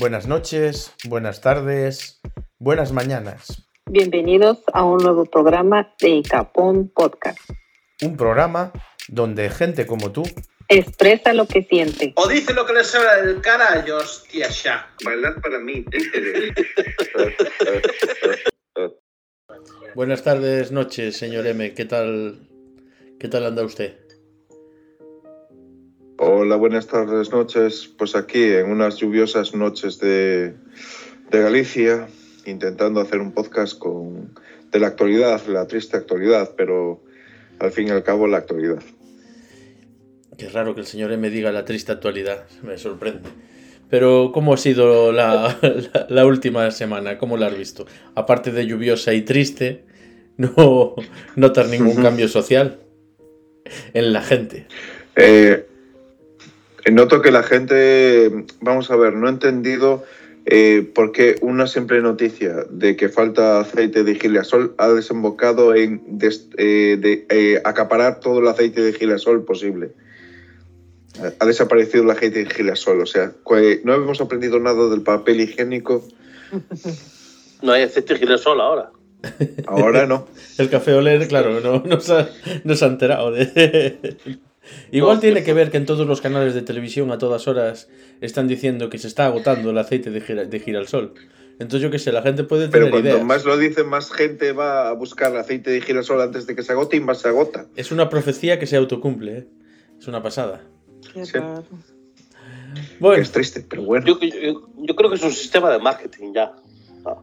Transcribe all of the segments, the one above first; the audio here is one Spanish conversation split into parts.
Buenas noches, buenas tardes, buenas mañanas. Bienvenidos a un nuevo programa de Icapón Podcast. Un programa donde gente como tú expresa lo que siente. O dice lo que le sobra del carallo, hostia, ya. Bailar para mí. Buenas tardes, noches, señor M. ¿Qué tal? ¿Qué tal anda usted? Hola, buenas tardes, noches. Pues aquí, en unas lluviosas noches de, de Galicia, intentando hacer un podcast con, de la actualidad, la triste actualidad, pero al fin y al cabo la actualidad. Qué raro que el señor M diga la triste actualidad, me sorprende. Pero, ¿cómo ha sido la, la, la última semana? ¿Cómo la has visto? Aparte de lluviosa y triste, no notas ningún cambio social en la gente. Eh, noto que la gente, vamos a ver, no he entendido eh, por qué una simple noticia de que falta aceite de girasol ha desembocado en des, eh, de, eh, acaparar todo el aceite de girasol posible. Ha desaparecido el aceite de girasol, o sea, no hemos aprendido nada del papel higiénico. No hay aceite de girasol ahora. Ahora no. El café olé, claro, no, no, se, ha, no se ha enterado de... Igual no, tiene que ver que en todos los canales de televisión a todas horas están diciendo que se está agotando el aceite de, gira, de girasol. Entonces yo qué sé, la gente puede tener Pero cuanto ideas. más lo dicen, más gente va a buscar aceite de girasol antes de que se agote y más se agota. Es una profecía que se autocumple, ¿eh? Es una pasada. Qué sí. raro. Bueno. Es triste, pero bueno. Yo, yo, yo, creo que es un sistema de marketing ya. Ah.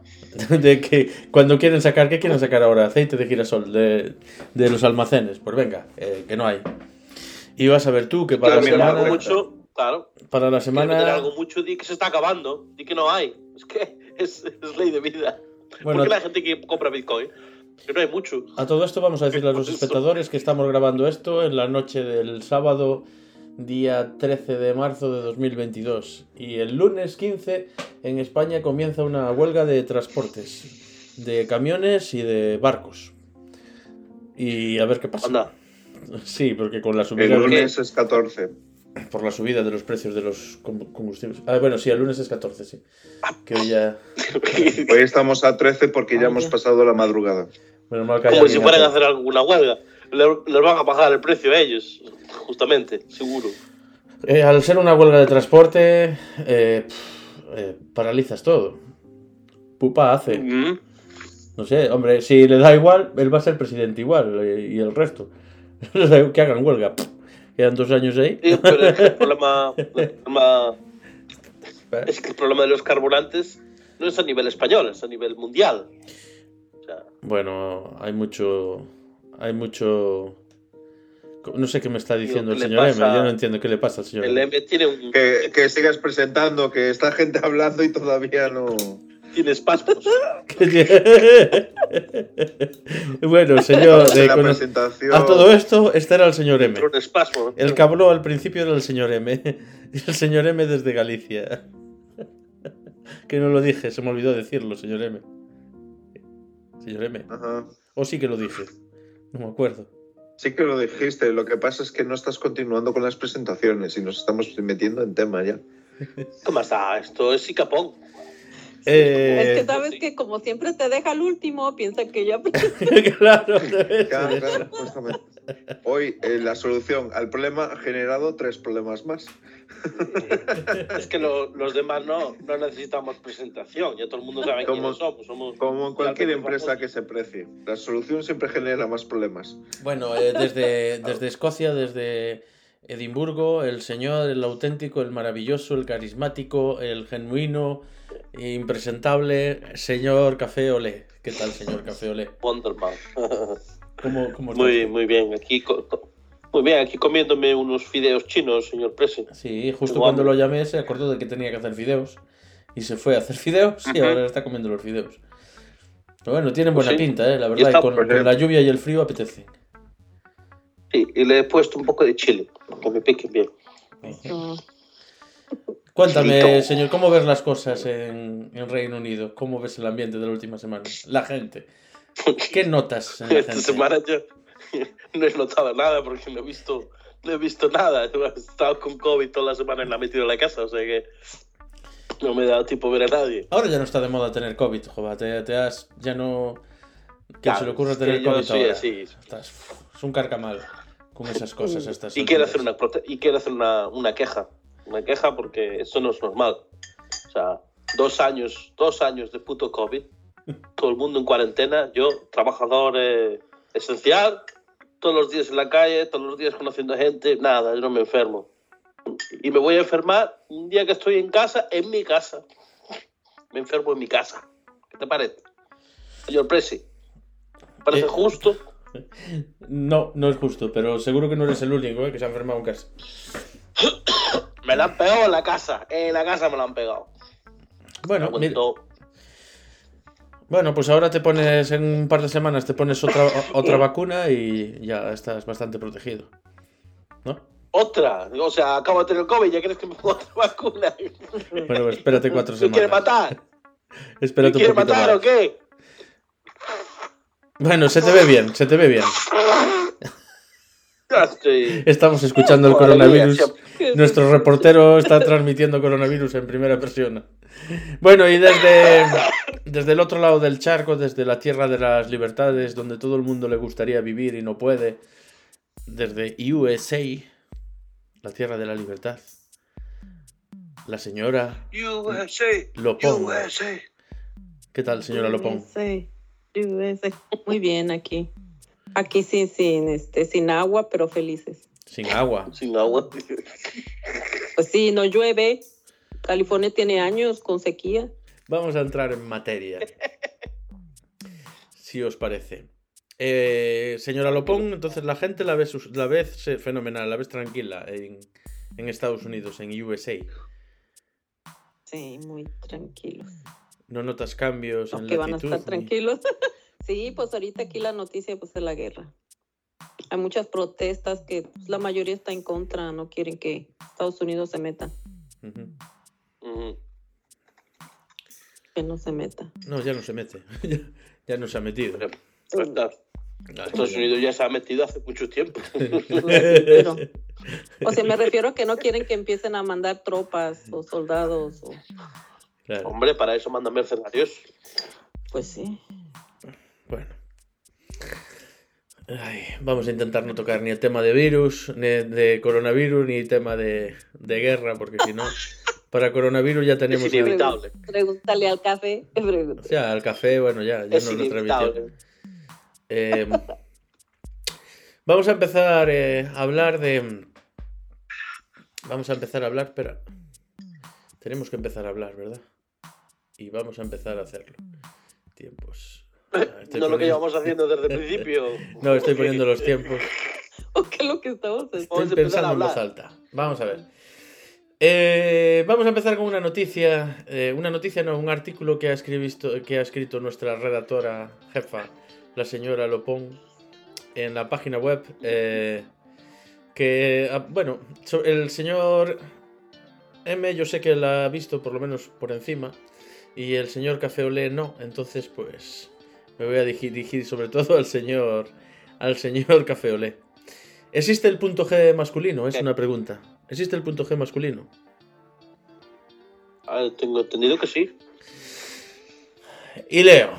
De que cuando quieren sacar, ¿qué quieren sacar ahora? Aceite de girasol de, de los almacenes. Pues venga, eh, que no hay. Y vas a ver tú que para claro, la semana. Mucho, claro. Para la semana. algo mucho, di que se está acabando, di que no hay. Es que es, es ley de vida. Bueno, ¿Por qué la gente que compra Bitcoin? Que no hay mucho. A todo esto vamos a decirle a los espectadores que estamos grabando esto en la noche del sábado, día 13 de marzo de 2022. Y el lunes 15 en España comienza una huelga de transportes, de camiones y de barcos. Y a ver qué pasa. Anda. Sí, porque con la subida. El lunes es 14. Por la subida de los precios de los combustibles. Ah, bueno, sí, el lunes es 14, sí. Que hoy ya. hoy estamos a 13 porque ya hemos pasado la madrugada. Bueno, mal que Como si fueran a hacer alguna huelga. Les van a bajar el precio a ellos, justamente, seguro. Eh, al ser una huelga de transporte, eh, eh, paralizas todo. Pupa hace. Mm -hmm. No sé, hombre, si le da igual, él va a ser presidente igual y el resto. que hagan huelga. Quedan dos años ahí. Sí, pero es que el problema, el problema es que el problema de los carburantes no es a nivel español, es a nivel mundial. O sea, bueno, hay mucho. Hay mucho. No sé qué me está diciendo el señor M. Yo no entiendo qué le pasa al señor el M. Tiene un... que, que sigas presentando, que está gente hablando y todavía no. Tiene espasmos. bueno, señor. De, con... A todo esto, este era el señor M. Un espasmo. El que habló al principio era el señor M. Y el señor M desde Galicia. que no lo dije, se me olvidó decirlo, señor M. Señor M. Ajá. O sí que lo dije. No me acuerdo. Sí que lo dijiste, lo que pasa es que no estás continuando con las presentaciones y nos estamos metiendo en tema ya. ¿Cómo está? Esto es Icapón. Eh, es que sabes que como siempre te deja el último, piensa que ya... claro, claro, claro justamente. Hoy eh, la solución al problema ha generado tres problemas más. es que lo, los demás no, no necesitamos presentación, ya todo el mundo sabe como, quiénes somos. somos. Como en cualquier empresa famosos. que se precie, la solución siempre genera más problemas. Bueno, eh, desde, desde Escocia, desde Edimburgo, el señor, el auténtico, el maravilloso, el carismático, el genuino, impresentable, señor Café Olé. ¿Qué tal, señor Café Olé? Wonderman. ¿Cómo, cómo muy, muy bien, aquí muy bien, aquí comiéndome unos fideos chinos, señor Presi. Sí, justo cuando lo llamé se acordó de que tenía que hacer fideos y se fue a hacer fideos y uh -huh. ahora está comiendo los fideos. Pero bueno, tienen buena sí. pinta, ¿eh? la verdad, y con, con, la lluvia y el frío apetece. Sí, y le he puesto un poco de chile, para que me piquen bien. Cuéntame, Frito. señor, ¿cómo ves las cosas en, en, Reino Unido? ¿Cómo ves el ambiente de la última semana? La gente. ¿Qué notas en la Esta gente? semana yo no he notado nada porque no he visto, no he visto nada. He estado con COVID toda la semana y la he metido en la casa, o sea que No me da tiempo ver a nadie. Ahora ya no está de moda tener COVID, joder. Te, has. Ya no. ¿Quién se le ocurre tener COVID ahora? Estás, es un carcamal esas cosas. Estas y quiero hacer, una, y quiero hacer una, una queja. Una queja porque eso no es normal. O sea, dos años, dos años de puto COVID. Todo el mundo en cuarentena. Yo, trabajador eh, esencial, todos los días en la calle, todos los días conociendo gente. Nada, yo no me enfermo y me voy a enfermar un día que estoy en casa, en mi casa. Me enfermo en mi casa. ¿Qué te parece? Señor Presi, ¿parece eh, justo? No, no es justo, pero seguro que no eres el único eh, que se ha enfermado en casa. me la han pegado en la casa. En la casa me la han pegado. Bueno, Bueno, pues ahora te pones en un par de semanas, te pones otra, otra vacuna y ya estás bastante protegido. ¿No? Otra. O sea, acabo de tener el COVID, ya quieres que me ponga otra vacuna. Bueno, espérate cuatro semanas. ¿Me quieres matar? espérate ¿Me quieres matar o qué? Bueno, se te ve bien, se te ve bien. Estamos escuchando el coronavirus. Nuestro reportero está transmitiendo coronavirus en primera persona. Bueno, y desde, desde el otro lado del charco, desde la tierra de las libertades, donde todo el mundo le gustaría vivir y no puede, desde USA, la tierra de la libertad. La señora Lopón. ¿Qué tal, señora Lopón? Muy bien aquí. Aquí sí, sin, este, sin agua, pero felices. Sin agua. Sin agua. Pues sí, no llueve. California tiene años con sequía. Vamos a entrar en materia. si os parece. Eh, señora Lopón, entonces la gente la ve, la ve fenomenal, la ves tranquila en, Estados Unidos, en USA. Sí, muy tranquilos. ¿No notas cambios en que van a estar tranquilos. sí, pues ahorita aquí la noticia pues, es la guerra. Hay muchas protestas que pues, la mayoría está en contra, no quieren que Estados Unidos se meta. Que no se meta. No, ya no se mete. ya, no se ha metido. Estados Unidos ya se ha metido hace mucho tiempo. o sea, me refiero a que no quieren que empiecen a mandar tropas o soldados. Hombre, para eso mandan mercenarios. Pues sí. Bueno. vamos a intentar no tocar ni el tema de virus, ni de coronavirus, ni el tema de, guerra, porque si no, para coronavirus ya tenemos. Es inevitable. Pregúntale al café. O sea, al café, bueno, ya, ya es nos lo. Em, vamos a empezar eh, a hablar de. Vamos a empezar a hablar, espera. Tenemos que empezar a hablar, ¿verdad? Y vamos a empezar a hacerlo. Tiempos. Ah, no lo que llevamos haciendo desde el principio. no, estoy poniendo los tiempos. ¿O qué es lo que estamos haciendo? Estoy pensando en voz alta. Vamos a ver. Eh, vamos a empezar con una noticia. Eh, una noticia, no, un artículo que ha, que ha escrito nuestra redactora jefa, la señora Lopón en la página web. Eh, que, ah, bueno, el señor M yo sé que la ha visto por lo menos por encima y el señor Café Olé no, entonces pues me voy a dirigir sobre todo al señor al señor Café Olé. ¿Existe el punto G masculino? Es una pregunta. ¿Existe el punto G masculino? Ah, tengo entendido que sí. Y leo.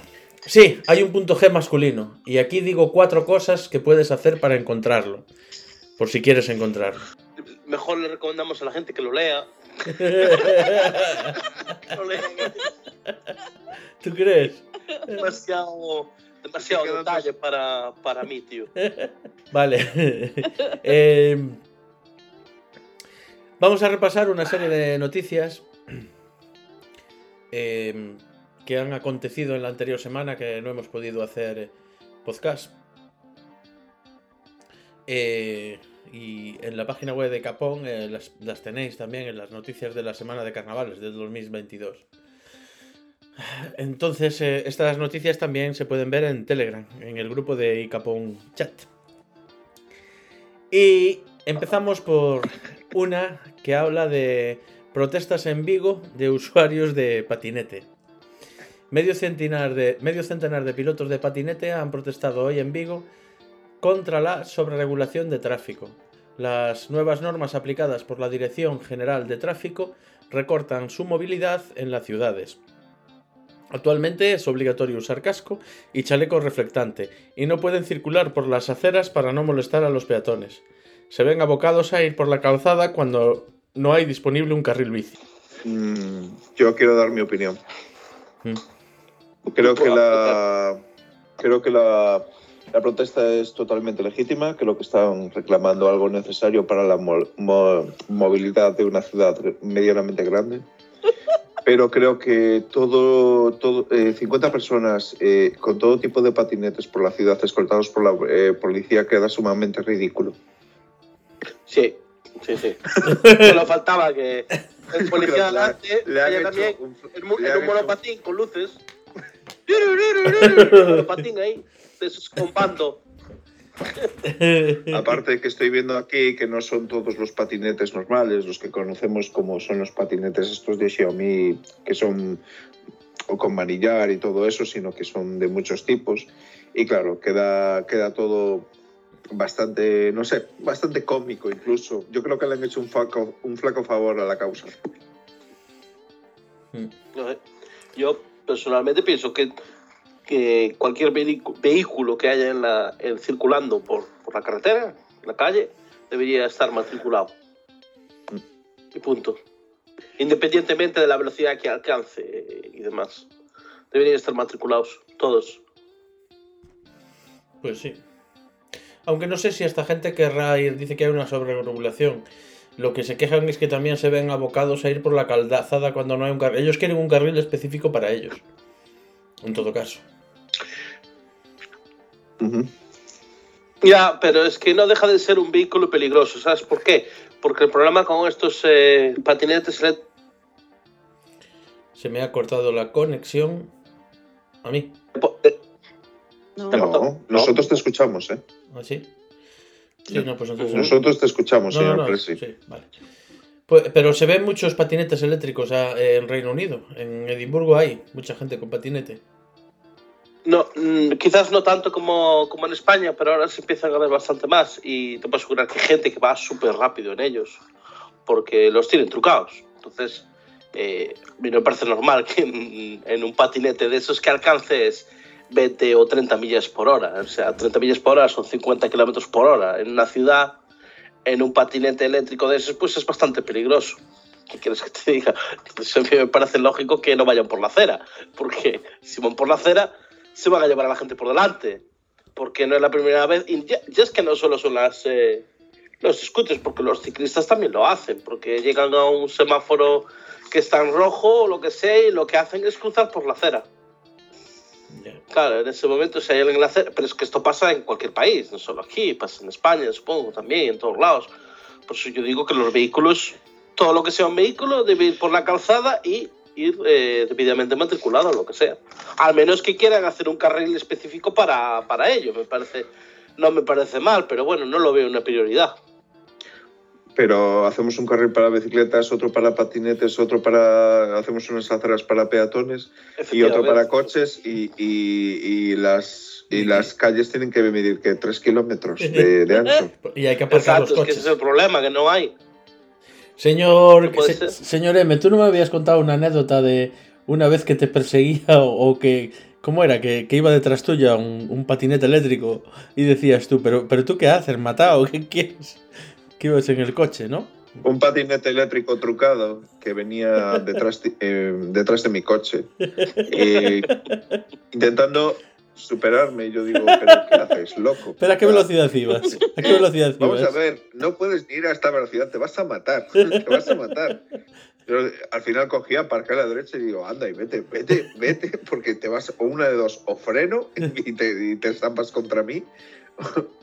Sí, hay un punto G masculino. Y aquí digo cuatro cosas que puedes hacer para encontrarlo. Por si quieres encontrarlo. Mejor le recomendamos a la gente que lo lea. ¿Tú crees? Demasiado, demasiado detalle para, para mí, tío. Vale. Em, vamos a repasar una serie de noticias. Eh, que han acontecido en la anterior semana que no hemos podido hacer eh, podcast. Eh, y en la página web de Capón eh, las, tenéis también en las noticias de la semana de carnavales del 2022. Entonces, estas noticias también se pueden ver en Telegram, en el grupo de Icapón Chat. Y empezamos por una que habla de protestas en Vigo de usuarios de patinete. Medio centenar, de, medio centenar de pilotos de patinete han protestado hoy en Vigo contra la sobreregulación de tráfico. Las nuevas normas aplicadas por la Dirección General de Tráfico recortan su movilidad en las ciudades. Actualmente es obligatorio usar casco y chaleco reflectante y no pueden circular por las aceras para no molestar a los peatones. Se ven abocados a ir por la calzada cuando no hay disponible un carril bici. Mm, yo quiero dar mi opinión. Mm. Creo que la creo que la, la protesta es totalmente legítima, creo que están reclamando algo necesario para la mo- mo- movilidad de una ciudad medianamente grande. Pero creo que todo, todo eh, 50 personas eh, con todo tipo de patinetes por la ciudad escoltados por la eh, policía queda sumamente ridículo. Sí, sí, sí. Solo faltaba que el policía delante hecho también un- en, un hecho- monopatín con luces. Monopatín ahí, de. Aparte que estoy viendo aquí que no son todos los patinetes normales, los que conocemos como son los patinetes estos de Xiaomi, que son o con manillar y todo eso, sino que son de muchos tipos. Y claro, queda, queda todo bastante, no sé, bastante cómico incluso. Yo creo que le han hecho un flaco, un flaco favor a la causa. No sé. Yo personalmente pienso que, que cualquier vehículo que haya en la, en- circulando por, por la carretera, en la calle, debería estar matriculado. Y punto. Independientemente de la velocidad que alcance y demás. Deberían estar matriculados, todos. Pues sí. Aunque no sé si esta gente querrá ir, dice que hay una sobreregulación. Lo que se quejan es que también se ven abocados a ir por la calzada cuando no hay un carril. Ellos quieren un carril específico para ellos. En todo caso. Ya, pero es que no deja de ser un vehículo peligroso, ¿sabes por qué? Porque el problema con estos eh, patinetes elé- Se me ha cortado la conexión. A mí. eh, No, Te No, nosotros te escuchamos, ¿eh? ¿Así? Sí, no, pues entonces. Nosotros te escuchamos, No, señor no, Presi. sí, vale. Pues- pero se ven muchos patinetes eléctricos ah, en Reino Unido. En Edimburgo hay mucha gente con patinete. No, mm, quizás no tanto como, como en España, pero ahora se empiezan a ver bastante más y te puedo asegurar que hay gente que va súper rápido en ellos porque los tienen trucados. Entonces, eh, me parece normal que en, en un patinete de esos que alcances 20 o 30 millas por hora. O sea, 30 millas por hora son 50 kilómetros por hora. En una ciudad, en un patinete eléctrico de esos, pues es bastante peligroso. ¿Qué quieres que te diga? Entonces, a mí me parece lógico que no vayan por la acera, porque si van por la acera, se van a llevar a la gente por delante. Porque no es la primera vez. Y ya, ya es que no solo son las, eh, los scooters, porque los ciclistas también lo hacen. Porque llegan a un semáforo que está en rojo o lo que sea, y lo que hacen es cruzar por la acera. Ya. Claro, en ese momento si hay alguien en la acera. Pero es que esto pasa en cualquier país, no solo aquí, pasa en España, supongo, también, en todos lados. Por eso yo digo que los vehículos, todo lo que sea un vehículo, debe ir por la calzada y ir eh, debidamente matriculado, lo que sea. Al menos que quieran hacer un carril específico para, para ello, me parece, no me parece mal, pero bueno, no lo veo una prioridad. Pero hacemos un carril para bicicletas, otro para patinetes, otro para. Hacemos unas aceras para peatones y otro para coches y, y- y las, y las calles tienen que medir que tres kilómetros de, de ancho. Y hay que aparcar Exacto, los es que ese coches. es el problema, que no hay. Señor, No se- señor M, tú no me habías contado una anécdota de una vez que te perseguía o, o que. ¿Cómo era? Que, que iba detrás tuya un, un patinete eléctrico y decías tú, pero, pero tú qué haces, matado, ¿qué quieres? Que ibas en el coche, ¿no? Un patinete eléctrico trucado que venía detrás de, eh, detrás de mi coche. Y intentando superarme. Y yo digo, ¿pero qué haces, loco? ¿Pero a qué velocidad ibas? ¿A qué velocidad ibas? Vamos a ver, no puedes ir a esta velocidad, te vas a matar, te vas a matar. Yo al final cogí, aparqué a la derecha y digo, anda y vete, vete, vete, porque te vas, o una de dos, o freno y te, y te estampas contra mí,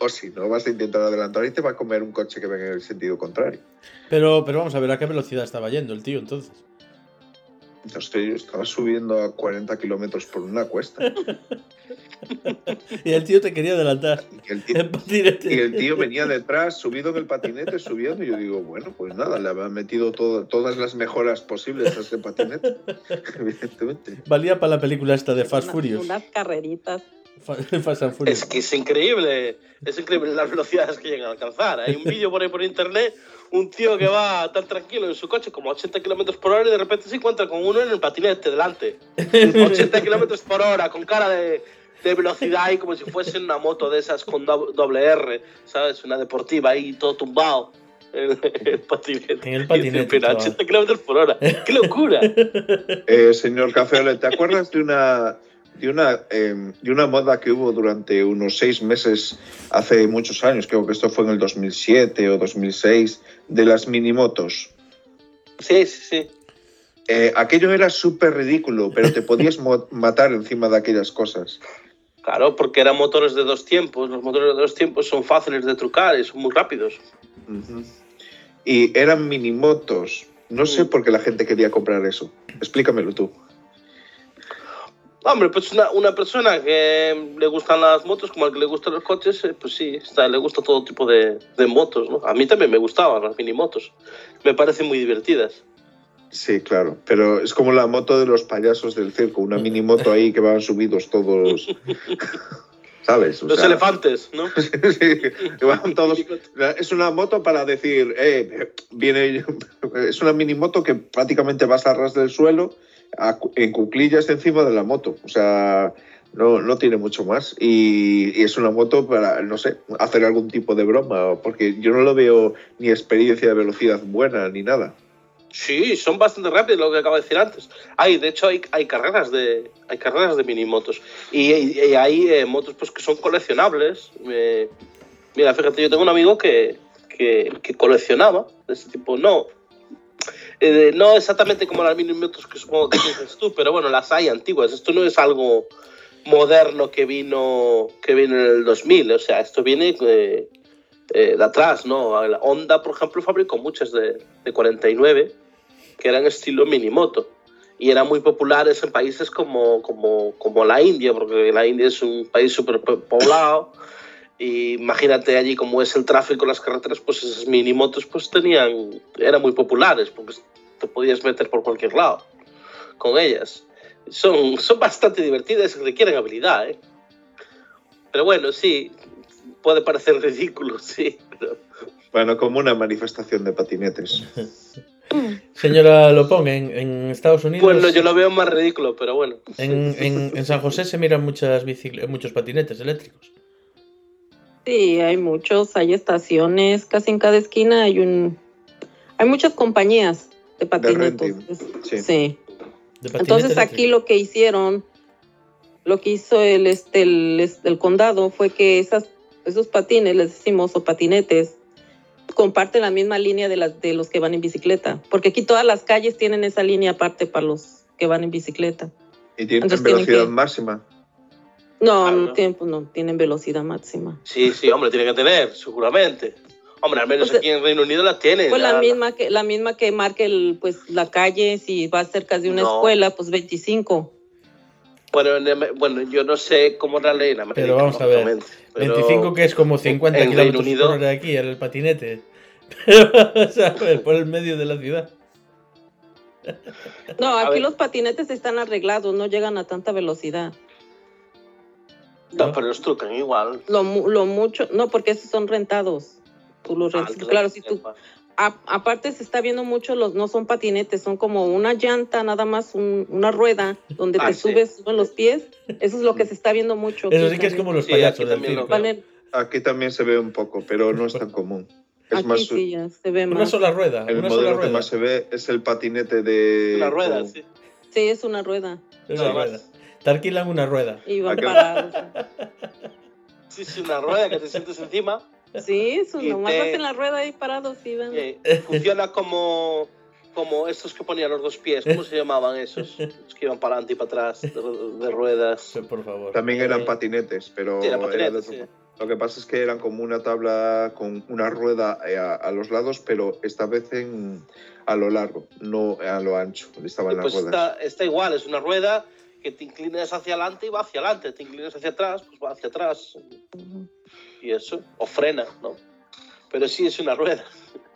o, si no, vas a intentar adelantar y te va a comer un coche que venga en el sentido contrario. Pero, pero vamos a ver a qué velocidad estaba yendo el tío entonces. Yo estaba subiendo a 40 kilómetros por una cuesta Y el tío te quería adelantar. y el, tío, En patinete. y el tío venía detrás, subido en el patinete, subiendo, y yo digo, bueno, pues nada, le habían metido todo- todas las mejoras posibles a este patinete, evidentemente. Valía para la película esta de Fast Una- Furious. Unas carreritas. Fast and Furious. Es que es increíble, es increíble las velocidades que llegan a alcanzar. Hay un vídeo por ahí por internet, un tío que va tan tranquilo en su coche como a 80 kilómetros por hora y de repente se encuentra con uno en el patinete delante. 80 kilómetros por hora, con cara de, de velocidad y como si fuese una moto de esas con do- doble R, ¿sabes? Una deportiva ahí, todo tumbado. En el patinete. En el patinete, dice, "Pero a chaval". 80 kilómetros por hora. ¡Qué locura! Eh, señor Cafeole, ¿te acuerdas de una de una eh, de una moda que hubo durante unos seis meses hace muchos años? Creo que esto fue en el 2007 o 2006 de las minimotos. Sí, sí, sí. Eh, aquello era súper ridículo, pero te podías matar encima de aquellas cosas. Claro, porque eran motores de dos tiempos. Los motores de dos tiempos son fáciles de trucar y son muy rápidos. Y eran minimotos. No sé Mm. por qué la gente quería comprar eso. Explícamelo tú. Hombre, pues una, una persona que le gustan las motos, como al que le gustan los coches, eh, pues sí, está, le gusta todo tipo de, de motos, ¿no? A mí también me gustaban las minimotos. Me parecen muy divertidas. Sí, claro. Pero es como la moto de los payasos del circo. Una minimoto ahí que van subidos todos. ¿Sabes? O Los sea, elefantes, ¿no? sí, que van todos. Es una moto para decir, eh, viene, es una minimoto que prácticamente vas a ras del suelo a en cuclillas encima de la moto. O sea, no, no tiene mucho más. Y, y es una moto para, no sé, hacer algún tipo de broma, porque yo no lo veo ni experiencia de velocidad buena ni nada. Sí, son bastante rápidos, lo que acabo de decir antes. Hay, de hecho, hay, hay carreras de hay carreras de minimotos. Y, y- y hay eh, motos pues, que son coleccionables. Eh, mira, fíjate, yo tengo un amigo que, que, que coleccionaba de este tipo. No, eh, no exactamente como las minimotos que supongo que dices tú, pero bueno, las hay antiguas. Esto no es algo moderno que vino, que vino en el 2000. O sea, esto viene eh, eh, de atrás, ¿no? La Honda, por ejemplo, fabricó muchas de, de 49 que eran estilo minimoto y eran muy populares en países como, como, como la India, porque la India es un país súper po- poblado y imagínate allí cómo es el tráfico en las carreteras, pues esas minimotos pues tenían, eran muy populares porque te podías meter por cualquier lado con ellas. Son, son bastante divertidas y requieren habilidad, ¿eh? Pero bueno, sí, puede parecer ridículo, sí, pero Bueno, como una manifestación de patinetes. Señora Lopón, en, en Estados Unidos. bueno, yo lo veo más ridículo, pero bueno. En, en- en San José se miran muchas muchos patinetes eléctricos. Sí, hay muchos, hay estaciones, casi en cada esquina hay un, hay muchas compañías de Es- sí. sí. de Entonces aquí lo que hicieron, lo que hizo el, este, el, este, el condado fue que esas, esos patines, les decimos, o patinetes, comparten la misma línea de, las, de los que van en bicicleta. Porque aquí todas las calles tienen esa línea aparte para los que van en bicicleta. Y tienen Entonces tienen velocidad que- máxima. No, Ah, no, no. tienen, pues, no tienen velocidad máxima. Sí, sí, hombre, tiene que tener, seguramente. Hombre, al menos Pues, aquí en Reino Unido la tiene. Pues la ya- misma que la misma que marque el, pues la calle si va cerca de una No. escuela, pues 25. Bueno, en bueno, yo no sé cómo la ley en América. Pero vamos a ver, lógicamente, pero- 25 que es como 50 en Reino kilómetros Unido- por hora aquí en el patinete. Pero, ¿sabes? Por el medio de la ciudad. No, aquí los patinetes están arreglados, no llegan a tanta velocidad. No, pero los trucan igual. Lo, lo mucho, no, porque esos son rentados. Tú los Ah, rentas. claro, si tú a- aparte se está viendo mucho los no son patinetes, son como una llanta, nada más un- una rueda donde Ah, te sí. subes suben los pies. Eso es lo que se está viendo mucho. Eso aquí sí que es también. como los Sí, payasos aquí del también circo. Aquí también se ve un poco, pero no es tan común. Es aquí más, sí ya se ve Una más. sola rueda. el una sola modelo que rueda. más se ve es el patinete de. Una rueda, sí. Sí, es una rueda. Una Nada más. rueda. Te alquilan una rueda. Y van. Sí, sí, una rueda que te sientes encima. Sí, eso nomás te- vas en la rueda ahí parados y van. que funciona como, como estos que ponían los dos pies. ¿Cómo se llamaban esos? Los que iban para adelante y para atrás, de, de ruedas. Sí, Por favor. También eran Eh, patinetes, pero Sí, eran era de patinetes, sí. lo que pasa es que eran como una tabla con una rueda eh, a, a los lados, pero esta vez en, a lo largo, no a lo ancho. Estaban Y las pues ruedas. está, está igual, es una rueda que te inclinas hacia adelante y va hacia adelante. Te inclinas hacia atrás, pues va hacia atrás. Y eso, o frena, ¿no? Pero sí es una rueda.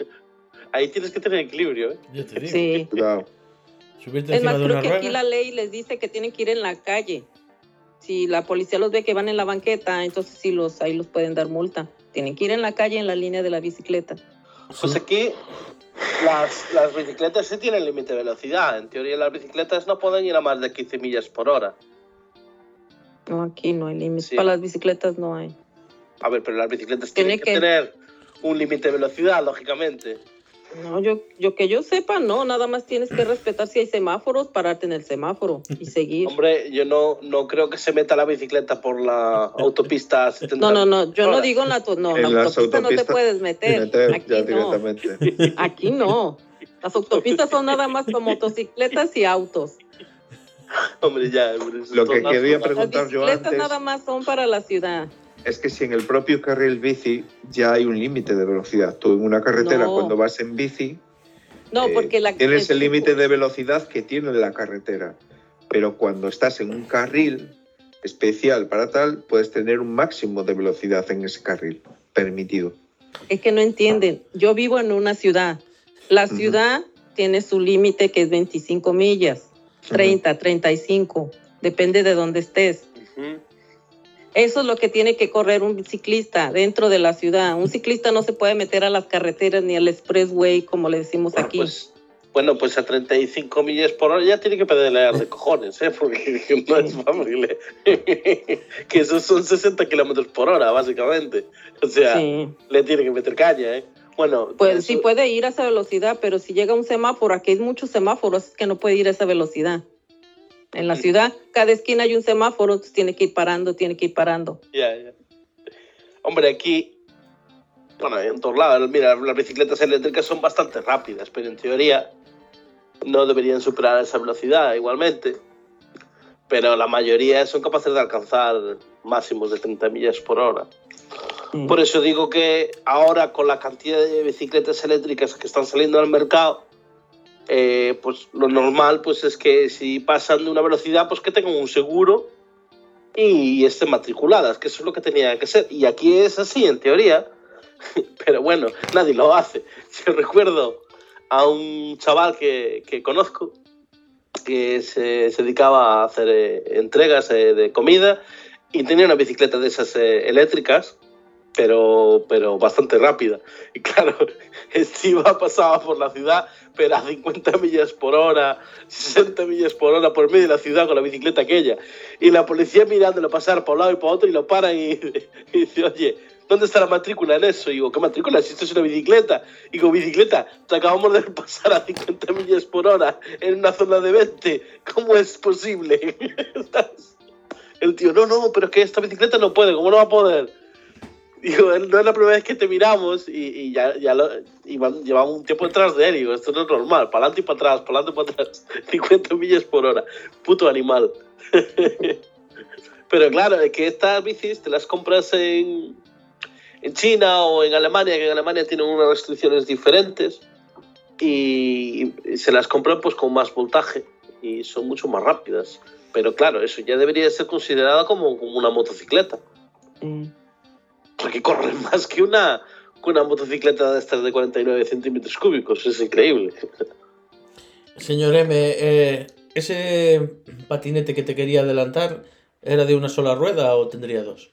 Ahí tienes que tener equilibrio, ¿eh? Yo te digo. Sí. Cuidado. Subirte Es más, de creo una que rueda. aquí la ley les dice que tienen que ir en la calle. si la policía los ve que van en la banqueta, entonces sí los, ahí los pueden dar multa. Tienen que ir en la calle en la línea de la bicicleta. Pues aquí las, las bicicletas sí tienen límite de velocidad. En teoría las bicicletas no pueden ir a más de 15 millas por hora. No, aquí no hay límite. Sí. Para las bicicletas no hay. A ver, pero las bicicletas Tiene tienen que, que- tener un límite de velocidad, lógicamente. No, yo, yo que yo sepa, no, nada más tienes que respetar si hay semáforos, pararte en el semáforo y seguir. Hombre, yo no, no creo que se meta la bicicleta por la autopista a 70 No, no, no, yo no digo en la, no, En la las autopista no te puedes meter. Meter Aquí ya no, directamente. aquí no. Las autopistas son nada más para motocicletas y autos. Hombre, ya. hombre, Lo que quería Las preguntar yo bicicletas antes nada más son para la ciudad. Es que si en el propio carril bici ya hay un límite de velocidad. Tú en una carretera No. cuando vas en bici No, eh, porque la tienes el límite de velocidad que tiene la carretera. Pero cuando estás en un carril especial para tal, puedes tener un máximo de velocidad en ese carril permitido. Es que no entienden. Yo vivo en una ciudad. La ciudad tiene su límite que es 25 millas, 30, 35, depende de dónde estés. Eso es lo que tiene que correr un ciclista dentro de la ciudad. Un ciclista no se puede meter a las carreteras ni al expressway, como le decimos Bueno, aquí. pues, bueno, pues a 35 millas por hora ya tiene que pedalear de cojones, ¿eh? Porque no es fácil. ¿eh? que esos son 60 kilómetros por hora, básicamente. O sea, sí. le tiene que meter caña, ¿eh? Bueno, Pues eso- sí puede ir a esa velocidad, pero si llega un semáforo, aquí hay muchos semáforos, es que no puede ir a esa velocidad. En la Mm. ciudad, cada esquina hay un semáforo, entonces tiene que ir parando, tiene que ir parando. Ya, ya. Hombre, aquí, bueno, en todos lados, mira, las bicicletas eléctricas son bastante rápidas, pero en teoría no deberían superar esa velocidad igualmente. Pero la mayoría son capaces de alcanzar máximos de 30 millas por hora. Sí. Por eso digo que ahora con la cantidad de bicicletas eléctricas que están saliendo al mercado, eh, pues lo normal pues es que si pasan de una velocidad, pues que tengan un seguro y estén matriculadas, que eso es lo que tenía que ser. Y aquí es así, en teoría, pero bueno, nadie lo hace. Yo recuerdo a un chaval que, que conozco que se, dedicaba a hacer eh, entregas eh, de comida y tenía una bicicleta de esas eléctricas pero, pero bastante rápida. Y claro, este iba, pasaba por la ciudad, pero a 50 millas por hora, 60 millas por hora por medio de la ciudad con la bicicleta aquella. Y la policía mirándolo pasar por un lado y por otro y lo para y, y dice, oye, ¿dónde está la matrícula en eso? Y digo, ¿qué matrícula? Si esto es una bicicleta. Y digo, bicicleta, te acabamos de pasar a 50 millas por hora en una zona de 20. ¿Cómo es posible? El tío, no, no, pero es que esta bicicleta no puede, ¿cómo no va a poder? Digo, no es la primera vez que te miramos y, y ya, ya lo, iban- llevamos un tiempo detrás de él. Digo, esto no es normal, para adelante y para atrás, para adelante y para atrás, 50 millas por hora. Puto animal. Pero claro, es que estas bicis te las compras en, en China o en Alemania, que en Alemania tienen unas restricciones diferentes y se las compran pues con más voltaje y son mucho más rápidas. Pero claro, eso ya debería ser considerado como, como una motocicleta. Sí. Porque corren más que una, que una motocicleta de estas de 49 centímetros cúbicos. Es increíble. Señor M, eh, ¿ese patinete que te quería adelantar era de una sola rueda o tendría dos?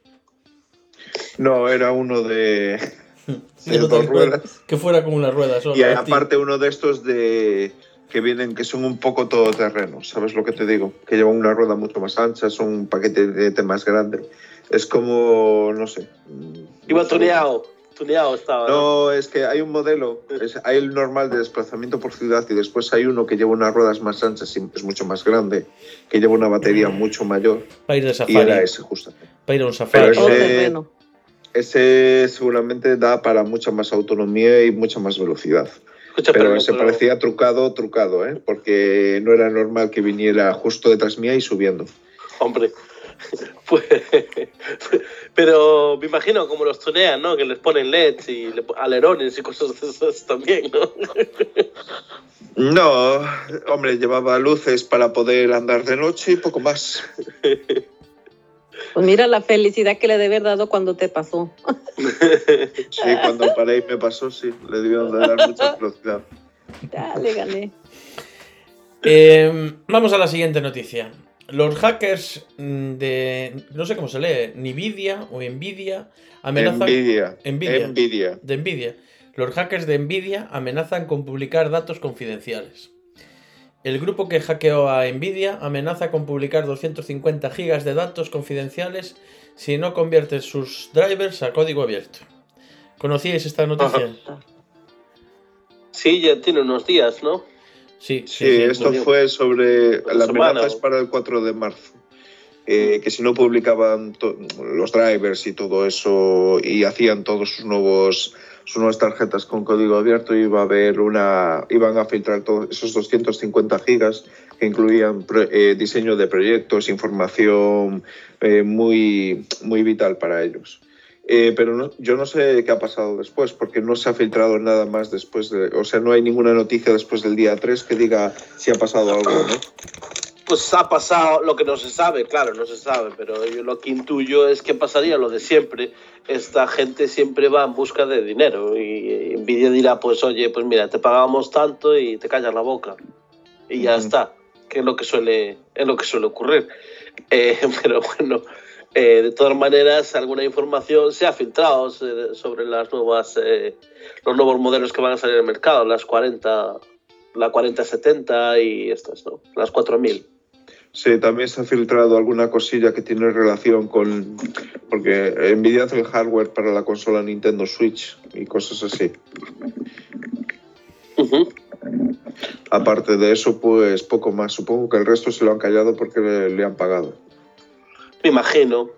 No, era uno de, de dos ruedas. Que fuera con una rueda sola. Y aparte uno de estos de que vienen que son un poco todoterrenos, ¿sabes lo que te digo? Que llevan una rueda mucho más ancha, son un paquete de más grande. Es como, no sé. mm, Iba tuneado. Tuneado estaba. ¿no? No, es que hay un modelo, es- hay el normal de desplazamiento por ciudad y después hay uno que lleva unas ruedas más anchas y es mucho más grande, que lleva una batería mucho mayor Para ir de y safari. era ese justamente. Para ir a un Pero safari. ese- terreno. Ese seguramente da para mucha más autonomía y mucha más velocidad. Escucha, Pero pero- parecía trucado, trucado, ¿eh? Porque no era normal que viniera justo detrás mía y subiendo. Hombre. Pues, pero me imagino como los tunean, ¿no? Que les ponen LEDs y alerones y cosas de esas también, ¿no? No, hombre, llevaba luces para poder andar de noche y poco más. Pues mira la felicidad que le debe haber dado cuando te pasó. Sí, cuando paré y me pasó, sí, le debieron de dar mucha velocidad. Ya le gané. Eh, vamos a la siguiente noticia. Los hackers mm, de. No sé cómo se lee, Nvidia o Nvidia amenazan. Nvidia. Nvidia. Nvidia. De Nvidia. Los hackers de Nvidia amenazan con publicar datos confidenciales. El grupo que hackeó a Nvidia amenaza con publicar 250 gigas de datos confidenciales si no convierte sus drivers a código abierto. ¿Conocíais esta noticia? Sí, ya tiene unos días, ¿no? Sí, Sí, esto muy bien. fue sobre Una las semana, amenazas ¿o? para el 4 de marzo. Eh, que si no publicaban los drivers y todo eso y hacían todos sus nuevos sus nuevas tarjetas con código abierto iba a haber una iban a filtrar todos esos 250 gigas que incluían eh, diseño de proyectos información eh, muy muy vital para ellos Eh, pero no- yo no sé qué ha pasado después porque no se ha filtrado nada más después de o sea no hay ninguna noticia después del día 3 que diga si ha pasado algo no Pues ha pasado lo que no se sabe, claro, no se sabe, pero yo lo que intuyo es que pasaría lo de siempre. Esta gente siempre va en busca de dinero y Nvidia dirá, pues oye, pues mira, te pagamos tanto y te callas la boca. Y ya Ujú. está, que es lo que suele, es lo que suele ocurrir. Eh, pero bueno, eh, de todas maneras, alguna información se ha filtrado se- sobre las nuevas, eh, los nuevos modelos que van a salir al mercado, las 40, la 4070 y estas, ¿no? Las 4000. Sí, también se ha filtrado alguna cosilla que tiene relación con. Porque Nvidia hace el hardware para la consola Nintendo Switch y cosas así. Aparte de eso, pues poco más. Supongo que el resto se lo han callado porque le, le han pagado. Me imagino,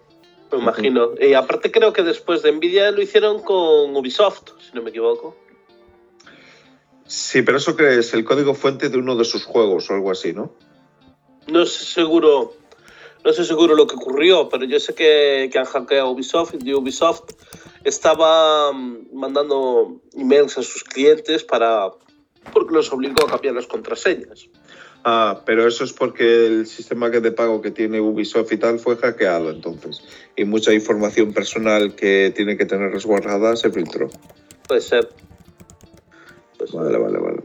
me imagino. Y aparte creo que después de Nvidia lo hicieron con Ubisoft, si no me equivoco. Sí, pero eso que es el código fuente de uno de sus juegos o algo así, ¿no? No sé seguro, no sé seguro lo que ocurrió, pero yo sé que, que han hackeado Ubisoft y Ubisoft estaba mm, mandando emails a sus clientes para porque los obligó a cambiar las contraseñas. Ah, pero eso es porque el sistema que de pago que tiene Ubisoft y tal fue hackeado entonces. Y mucha información personal que tiene que tener resguardada se filtró. Puede ser. Pues, Vale, vale, vale.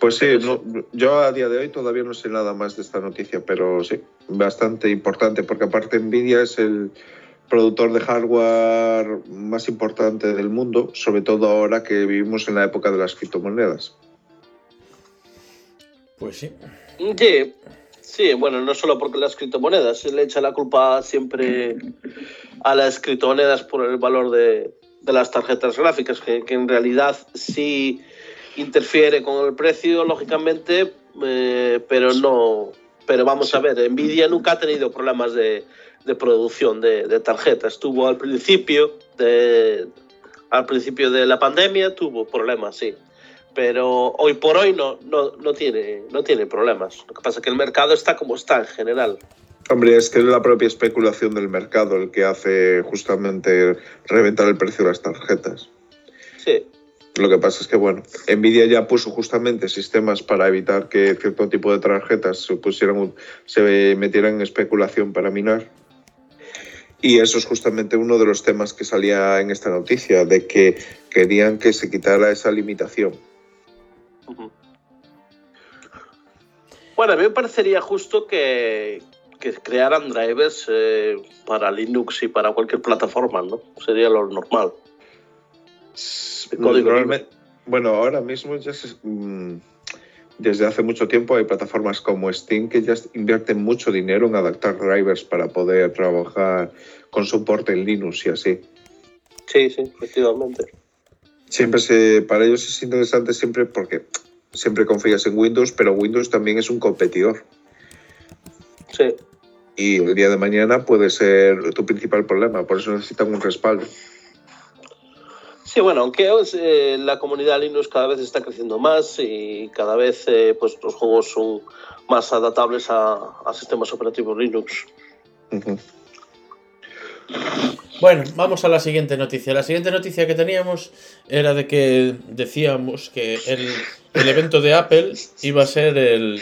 Pues sí, no- yo a día de hoy todavía no sé nada más de esta noticia, pero sí, bastante importante, porque aparte Nvidia es el productor de hardware más importante del mundo, sobre todo ahora que vivimos en la época de las criptomonedas. Pues sí. Sí, sí, bueno, no solo porque las criptomonedas, se le echa la culpa siempre a las criptomonedas por el valor de, de las tarjetas gráficas, que, que en realidad sí interfiere con el precio, lógicamente, eh, pero no. Pero vamos a ver, Nvidia nunca ha tenido problemas de, de producción de, de tarjetas. Tuvo al principio de, al principio de la pandemia, tuvo problemas, sí pero hoy por hoy no, no, no, tiene, no tiene problemas. Lo que pasa es que el mercado está como está en general. Hombre, es que es la propia especulación del mercado el que hace justamente reventar el precio de las tarjetas. Sí, Lo que pasa es que, bueno, Nvidia ya puso justamente sistemas para evitar que cierto tipo de tarjetas se, pusieran, se metieran en especulación para minar. Y eso es justamente uno de los temas que salía en esta noticia, de que querían que se quitara esa limitación. Bueno, a mí me parecería justo que, que crearan drivers eh, para Linux y para cualquier plataforma, ¿no? Sería lo normal. Normalmente- bueno, ahora mismo ya se- mm, desde hace mucho tiempo hay plataformas como Steam que ya invierten mucho dinero en adaptar drivers para poder trabajar con soporte en Linux y así. Sí, sí, efectivamente. Siempre se, para ellos es interesante siempre porque siempre confías en Windows, pero Windows también es un competidor. Sí. Y el día de mañana puede ser tu principal problema, por eso necesitan un respaldo. Sí, bueno, aunque eh, la comunidad Linux cada vez está creciendo más y cada vez eh, pues, los juegos son más adaptables a, a sistemas operativos Linux. Ujú. Bueno, vamos a la siguiente noticia. La siguiente noticia que teníamos era de que decíamos que el, el evento de Apple iba a ser el,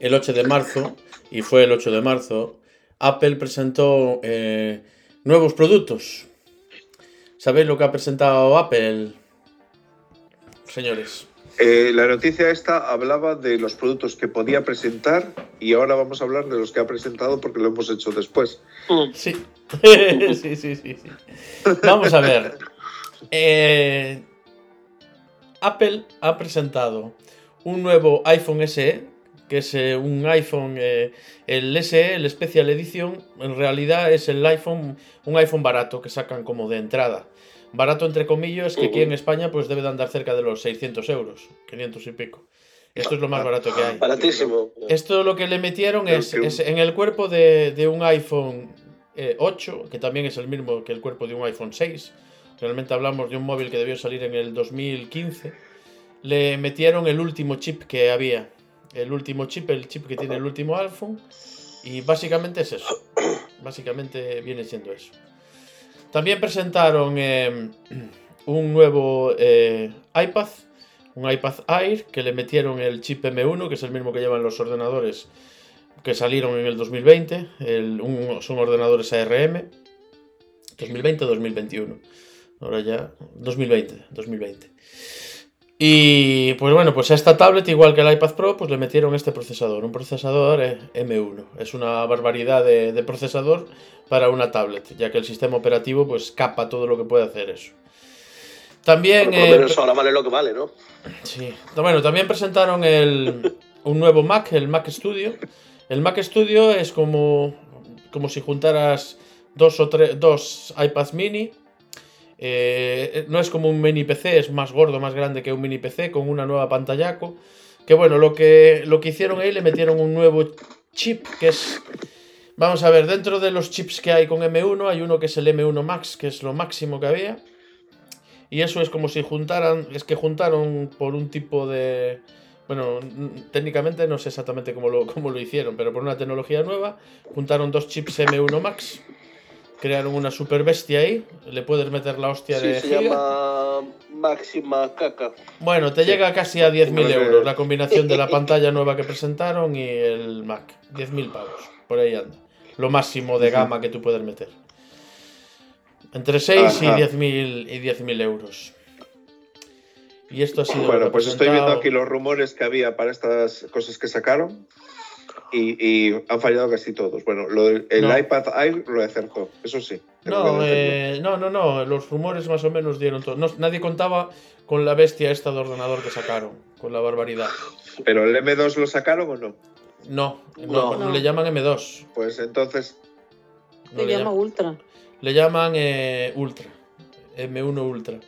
el 8 de marzo, y fue el 8 de marzo. Apple presentó eh, nuevos productos. ¿Sabéis lo que ha presentado Apple? Señores. Eh, la noticia esta hablaba de los productos que podía presentar y ahora vamos a hablar de los que ha presentado porque lo hemos hecho después. Mm. Sí. sí, sí, sí, sí. Vamos a ver. Eh, Apple ha presentado un nuevo iPhone SE, que es eh, un iPhone, eh, el SE, el Special Edition, en realidad es el iPhone, un iPhone barato que sacan como de entrada. Barato entre comillas, que aquí en España pues debe de andar cerca de los 600 euros, 500 y pico. Esto es lo más barato que hay. Baratísimo. Esto lo que le metieron es, en el cuerpo de, de un iPhone eh, 8, que también es el mismo que el cuerpo de un iPhone 6. Realmente hablamos de un móvil que debió salir en el 2015. Le metieron el último chip que había. El último chip, el chip que tiene el último iPhone. Y básicamente es eso. Básicamente viene siendo eso. También presentaron eh, un nuevo eh, iPad, un iPad Air, que le metieron el chip M1, que es el mismo que llevan los ordenadores que salieron en el 2020. el- son ordenadores ARM. 2020 o 2021. Ahora ya. 2020. 2020. Y pues bueno, pues a esta tablet, igual que el iPad Pro, pues le metieron este procesador, un procesador eh, M1. Es una barbaridad de, de procesador para una tablet, ya que el sistema operativo pues capa todo lo que puede hacer eso. También... Por lo eh, ahora vale lo que vale, ¿no? Sí. Bueno, también presentaron el, un nuevo Mac, el Mac Studio. El Mac Studio es como, como si juntaras dos o tres, dos iPads mini. Eh, no es como un mini PC, es más gordo, más grande que un mini PC, con una nueva pantallaco. Que bueno, lo que, lo que hicieron ahí, le metieron un nuevo chip, que es... Vamos a ver, dentro de los chips que hay con M1, hay uno que es el M1 Max, que es lo máximo que había. Y eso es como si juntaran, es que juntaron por un tipo de... Bueno, técnicamente no sé exactamente cómo cómo lo hicieron, pero por una tecnología nueva, juntaron dos chips M1 Max, crearon una super bestia ahí, le puedes meter la hostia Sí, de se giga. llama Máxima Caca. Bueno, te llega casi a 10.000 Vale. euros la combinación de la pantalla nueva que presentaron y el Mac. 10.000 pavos, por ahí anda. Lo máximo de gama que tú puedes meter. Entre 6 y Ajá. 10.000 y 10.000 euros. Y esto ha sido. Bueno, pues estoy viendo aquí los rumores que había para estas cosas que sacaron y, y han fallado casi todos. Bueno, lo del- el No. iPad Air lo acertó, eso sí. No, eh, no, no, no. Los rumores más o menos dieron todo. No, nadie contaba con la bestia esta de ordenador que sacaron. Con la barbaridad. ¿Pero el M2 lo sacaron o no? No, no, No. no le llaman M2. Pues entonces, le, llama llaman- Ultra. le llaman eh, Ultra. M1 Ultra.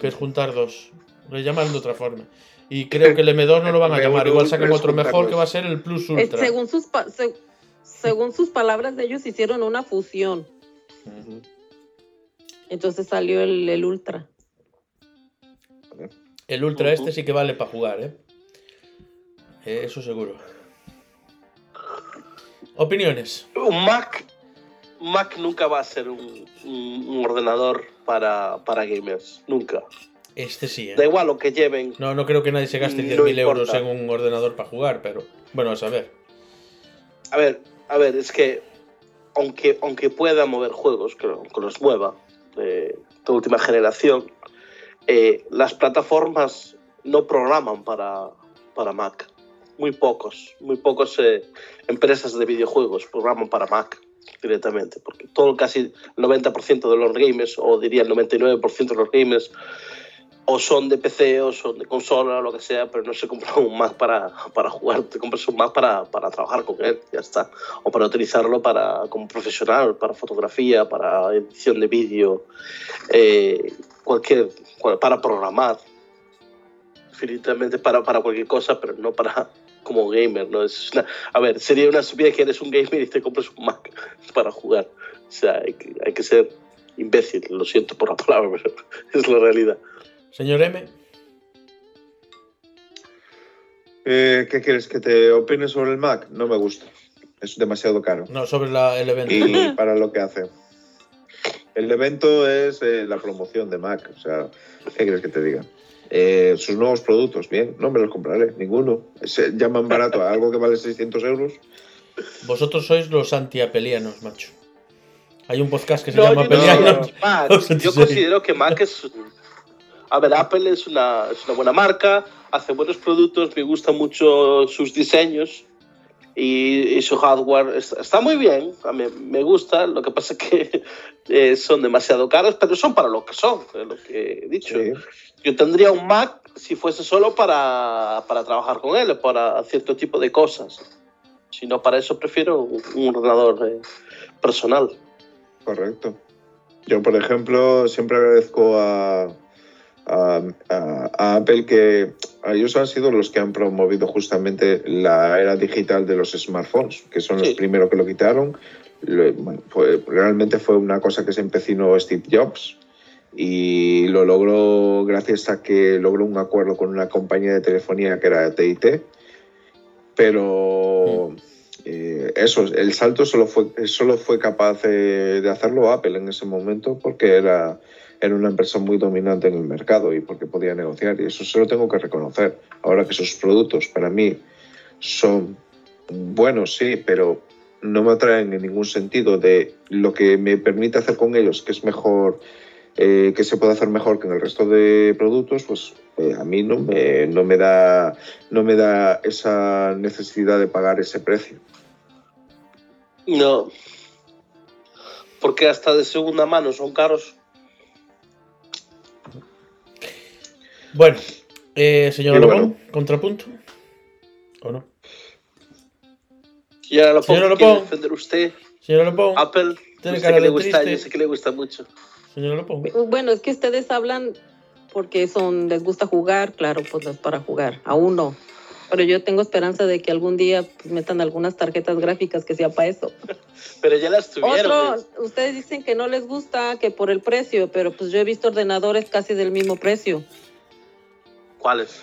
Que es juntar dos. Le llaman de otra forma. Y creo que el M2 no lo van a M1 llamar. Igual sacan otro mejor que va a ser el Plus Es- Ultra. según, sus según sus palabras de ellos hicieron una fusión. Entonces salió el, el Ultra. El Ultra este sí que vale para jugar, ¿eh? Eh, Eso seguro. Opiniones. Un Mac, Mac nunca va a ser un, un- un ordenador para, para gamers. Nunca. Este sí, ¿eh? Da igual lo que lleven. No, no creo que nadie se gaste No 10.000 euros en un ordenador para jugar, pero bueno, a saber. A ver, a ver, es que aunque, aunque pueda mover juegos, que, lo- que los mueva, de, de última generación, eh, las plataformas no programan para, para Mac. Muy pocos, muy pocos eh, empresas de videojuegos programan para Mac directamente, porque todo casi el 90% de los gamers, o diría el 99% de los gamers, o son de PC o son de consola o lo que sea, pero no se compra un Mac para, para jugar, te compras un Mac para, para trabajar con él, ya está. O para utilizarlo para, como profesional, para fotografía, para edición de vídeo, eh, cualquier, cual- para programar, infinitamente para, para cualquier cosa, pero no para como gamer, ¿no? Es una- a ver, sería una estupidez que eres un gamer y te compras un Mac para jugar. O sea, hay que, hay que ser imbécil, lo siento por la palabra, pero es la realidad. Señor M, eh, ¿qué quieres? ¿Que te opine sobre el Mac? No me gusta. Es demasiado caro. no, sobre la- el evento. Y para lo que hace. El evento es eh, la promoción de Mac. O sea, ¿qué quieres que te diga? Eh, sus nuevos productos, bien, no me los compraré, ninguno. Se llaman barato a algo que vale 600 euros. Vosotros sois los antiapelianos, macho. Hay un podcast que se No, llama yo no Apelianos. Mac, yo considero que Mac es. A ver, Apple es una, es una buena marca, hace buenos productos, me gustan mucho sus diseños y, y su hardware es- está muy bien, a mí me gusta, lo que pasa es que eh, son demasiado caros, pero son para lo que son, es lo que he dicho. Sí. Yo tendría un Mac si fuese solo para, para trabajar con él, para cierto tipo de cosas. Si no, para eso prefiero un, un ordenador eh, personal. Correcto. Yo, por ejemplo, siempre agradezco a, a, a- a Apple que ellos han sido los que han promovido justamente la era digital de los smartphones, que son los primeros que lo quitaron. Lo- bueno, fue- realmente fue una cosa que se empecinó Steve Jobs y lo logró gracias a que logró un acuerdo con una compañía de telefonía que era TIT, pero eh, eso, el salto solo fue, solo fue capaz de, de hacerlo Apple en ese momento porque era, era una empresa muy dominante en el mercado y porque podía negociar y eso se lo tengo que reconocer. Ahora que sus productos para mí son buenos, sí, pero no me atraen en ningún sentido de lo que me permite hacer con ellos, que es mejor, eh, que se puede hacer mejor que en el resto de productos, pues eh, a mí no me, no, me da, no me da esa necesidad de pagar ese precio. No. Porque hasta de segunda mano son caros. Bueno, eh, señor Y Lobón, bueno. contrapunto. ¿O no? Y ahora lo Señor quiere defender usted. Señor Lopón, Apple, Tiene usted cara que le gusta, yo sé que le gusta mucho. Señor Lopón. Bueno, es que ustedes hablan porque son, les gusta jugar, claro, pues es para jugar, aún no. Pero yo tengo esperanza de que algún día pues, metan algunas tarjetas gráficas que sea para eso. Pero ya las tuvieron. Otro, pues. ustedes dicen que no les gusta, que por el precio, pero pues yo he visto ordenadores casi del mismo precio. ¿Cuáles?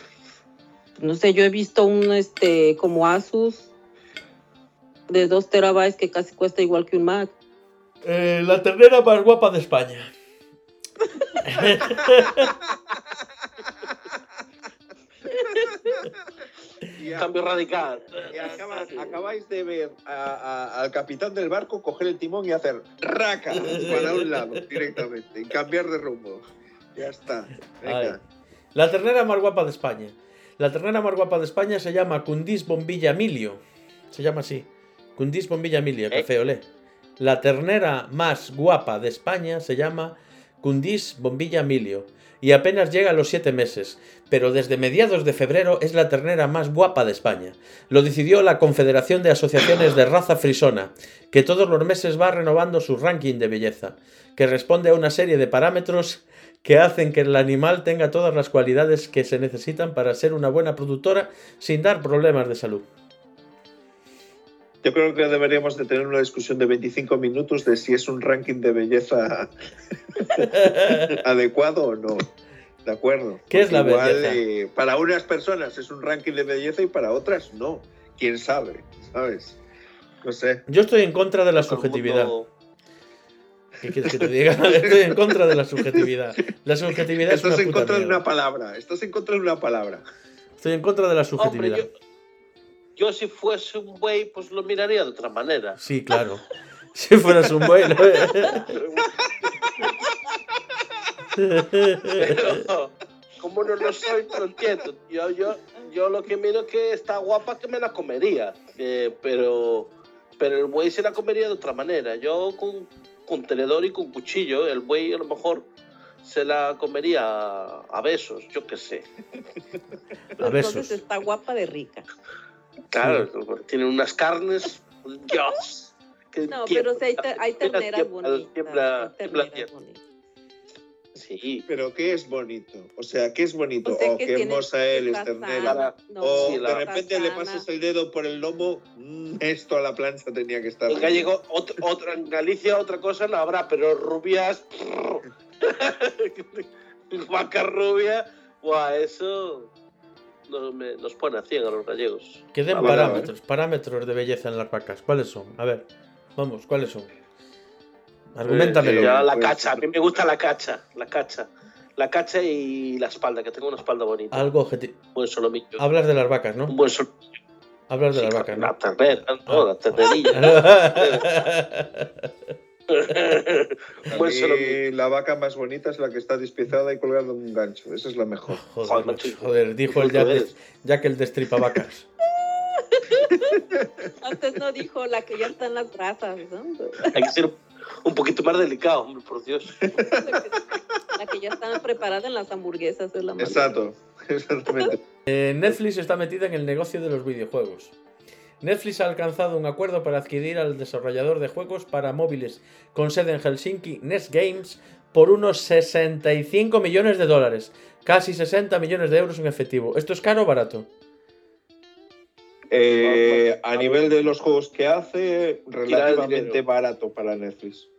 No sé, yo he visto un este como Asus de 2 terabytes que casi cuesta igual que un Mac. Eh, la ternera más guapa de España. Cambio radical. Y acaba- acabáis de ver a- a- al capitán del barco coger el timón y hacer raca para un lado directamente y cambiar de rumbo. Ya está. Venga. La ternera más guapa de España. La ternera más guapa de España se llama Cundis Bombilla Milio. Se llama así. Cundis Bombilla Milio, café olé. La ternera más guapa de España se llama Cundis Bombilla Milio. Y apenas llega a los siete meses. Pero desde mediados de febrero es la ternera más guapa de España. Lo decidió la Confederación de Asociaciones de Raza Frisona, que todos los meses va renovando su ranking de belleza, que responde a una serie de parámetros que hacen que el animal tenga todas las cualidades que se necesitan para ser una buena productora sin dar problemas de salud. Yo creo que deberíamos de tener una discusión de 25 minutos de si es un ranking de belleza adecuado o no. ¿De acuerdo? ¿Qué es la Igual, belleza? eh, para unas personas es un ranking de belleza y para otras no. ¿Quién sabe? ¿Sabes? No sé. Yo estoy en contra de la Todo subjetividad. mundo- ¿Qué quieres que te diga? Estoy en contra de la subjetividad. La subjetividad es una Estás en puta contra de una palabra. Estás en contra de una palabra. Estoy en contra de la Hombre, subjetividad. yo, yo si fuese un buey, pues lo miraría de otra manera. Sí, claro. Si fueras un buey. lo- Pero como no lo soy, no entiendo. Yo, yo, yo lo que miro es que está guapa que me la comería. Eh, pero, pero el buey se la comería de otra manera. Yo con, con tenedor y con cuchillo, el buey a lo mejor se la comería a, a besos, yo qué sé. A besos. Entonces está guapa de rica. Claro, tiene unas carnes, Dios. que No, tiembla, pero sí hay, hay terneras tiembla, bonitas. tiembla, hay tiembla, bonitas. Sí, Pero ¿qué es bonito? O sea, ¿qué es bonito? O sea, oh, que qué hermosa eres, está ternera. No, o sí, de repente le pasas el dedo por el lomo. mm, esto a la plancha tenía que estar. En gallego, ot- otra, en Galicia otra cosa no habrá, pero rubias. Vaca rubia, guau, eso nos, me- nos pone a 100 a los gallegos. Que den Ah, parámetros, parámetros de belleza en las vacas. ¿Cuáles son? A ver, vamos, ¿cuáles son? Argumentamelo. Eh, la pues- cacha, a mí me gusta la cacha, la cacha. La cacha y la espalda, que tengo una espalda bonita. Algo objetivo. Un buen solomillo. Hablas de las vacas, Un ¿no? buen solomillo. Hablas de las vacas, La ¿no? ternera, no, Ah. la ternerilla. Mí, solomillo. la vaca más bonita es la que está despiezada y colgada en un gancho. Esa es la mejor. Joder, Joder, dijo el Jack. Jack el destripavacas. Antes no dijo la que ya está en las brasas, ¿no? Hay que ser un poquito más delicado, hombre, por Dios. La que ya está preparada en las hamburguesas es la más. Exacto, exactamente. Eh, Netflix está metida en el negocio de los videojuegos. Netflix ha alcanzado un acuerdo para adquirir al desarrollador de juegos para móviles con sede en Helsinki, Nest Games, por unos 65 millones de dólares, casi 60 millones de euros en efectivo. ¿Esto es caro o barato? Eh, a nivel de los juegos que hace, relativamente barato para Netflix.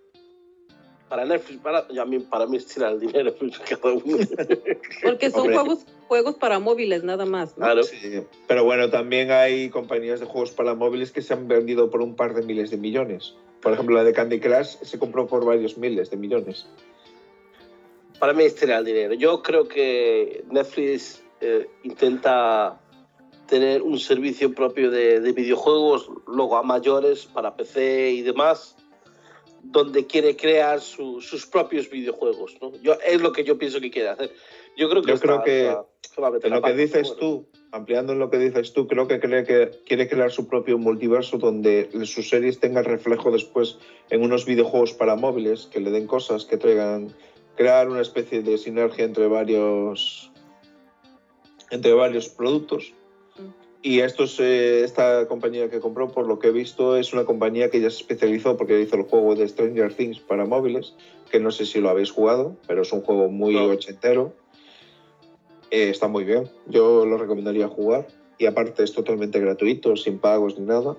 Para Netflix, para, y a mí, para mí es tirar el dinero pues, cada uno. Porque son Hombre. juegos, juegos para móviles nada más. ¿no? Claro. Sí, pero bueno, también hay compañías de juegos para móviles que se han vendido por un par de miles de millones. Por ejemplo, la de Candy Crush se compró por varios miles de millones. Para mí es tirar el dinero. Yo creo que Netflix eh, intenta tener un servicio propio de, de videojuegos, luego a mayores, para PC y demás, donde quiere crear su- sus propios videojuegos. ¿no? Yo, es lo que yo pienso que quiere hacer. Yo creo que, Yo está- creo que está- se va a meter En lo que dices bueno. tú, ampliando en lo que dices tú, creo que, cree que quiere crear su propio multiverso donde sus series tengan reflejo después en unos videojuegos para móviles que le den cosas que traigan, crear una especie de sinergia entre varios, entre varios productos. Y esto es, eh, esta compañía que compró, por lo que he visto, es una compañía que ya se especializó porque hizo el juego de Stranger Things para móviles, que no sé si lo habéis jugado, pero es un juego muy No. ochentero. Eh, está muy bien, yo lo recomendaría jugar. Y aparte es totalmente gratuito, sin pagos ni nada.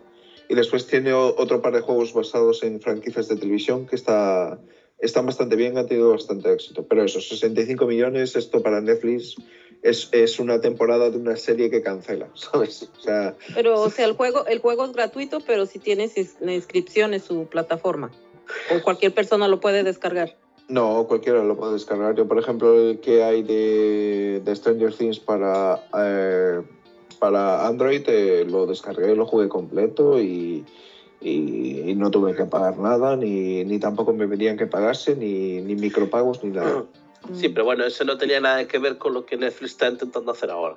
Y después tiene otro par de juegos basados en franquicias de televisión que está, están bastante bien, han tenido bastante éxito. Pero eso, 65 millones, esto para Netflix es, es una temporada de una serie que cancela, ¿sabes? O sea, Pero, o sea, el juego, el juego es gratuito, pero si tienes la inscripción en su plataforma. O cualquier persona lo puede descargar. no, cualquiera lo puede descargar. Yo, por ejemplo, el que hay de, de Stranger Things para, eh, para Android, eh, lo descargué, lo jugué completo y, y- no tuve que pagar nada, ni, ni tampoco me pedían que pagase, ni, ni micropagos, ni nada. Sí, pero bueno, eso no tenía nada que ver con lo que Netflix está intentando hacer ahora.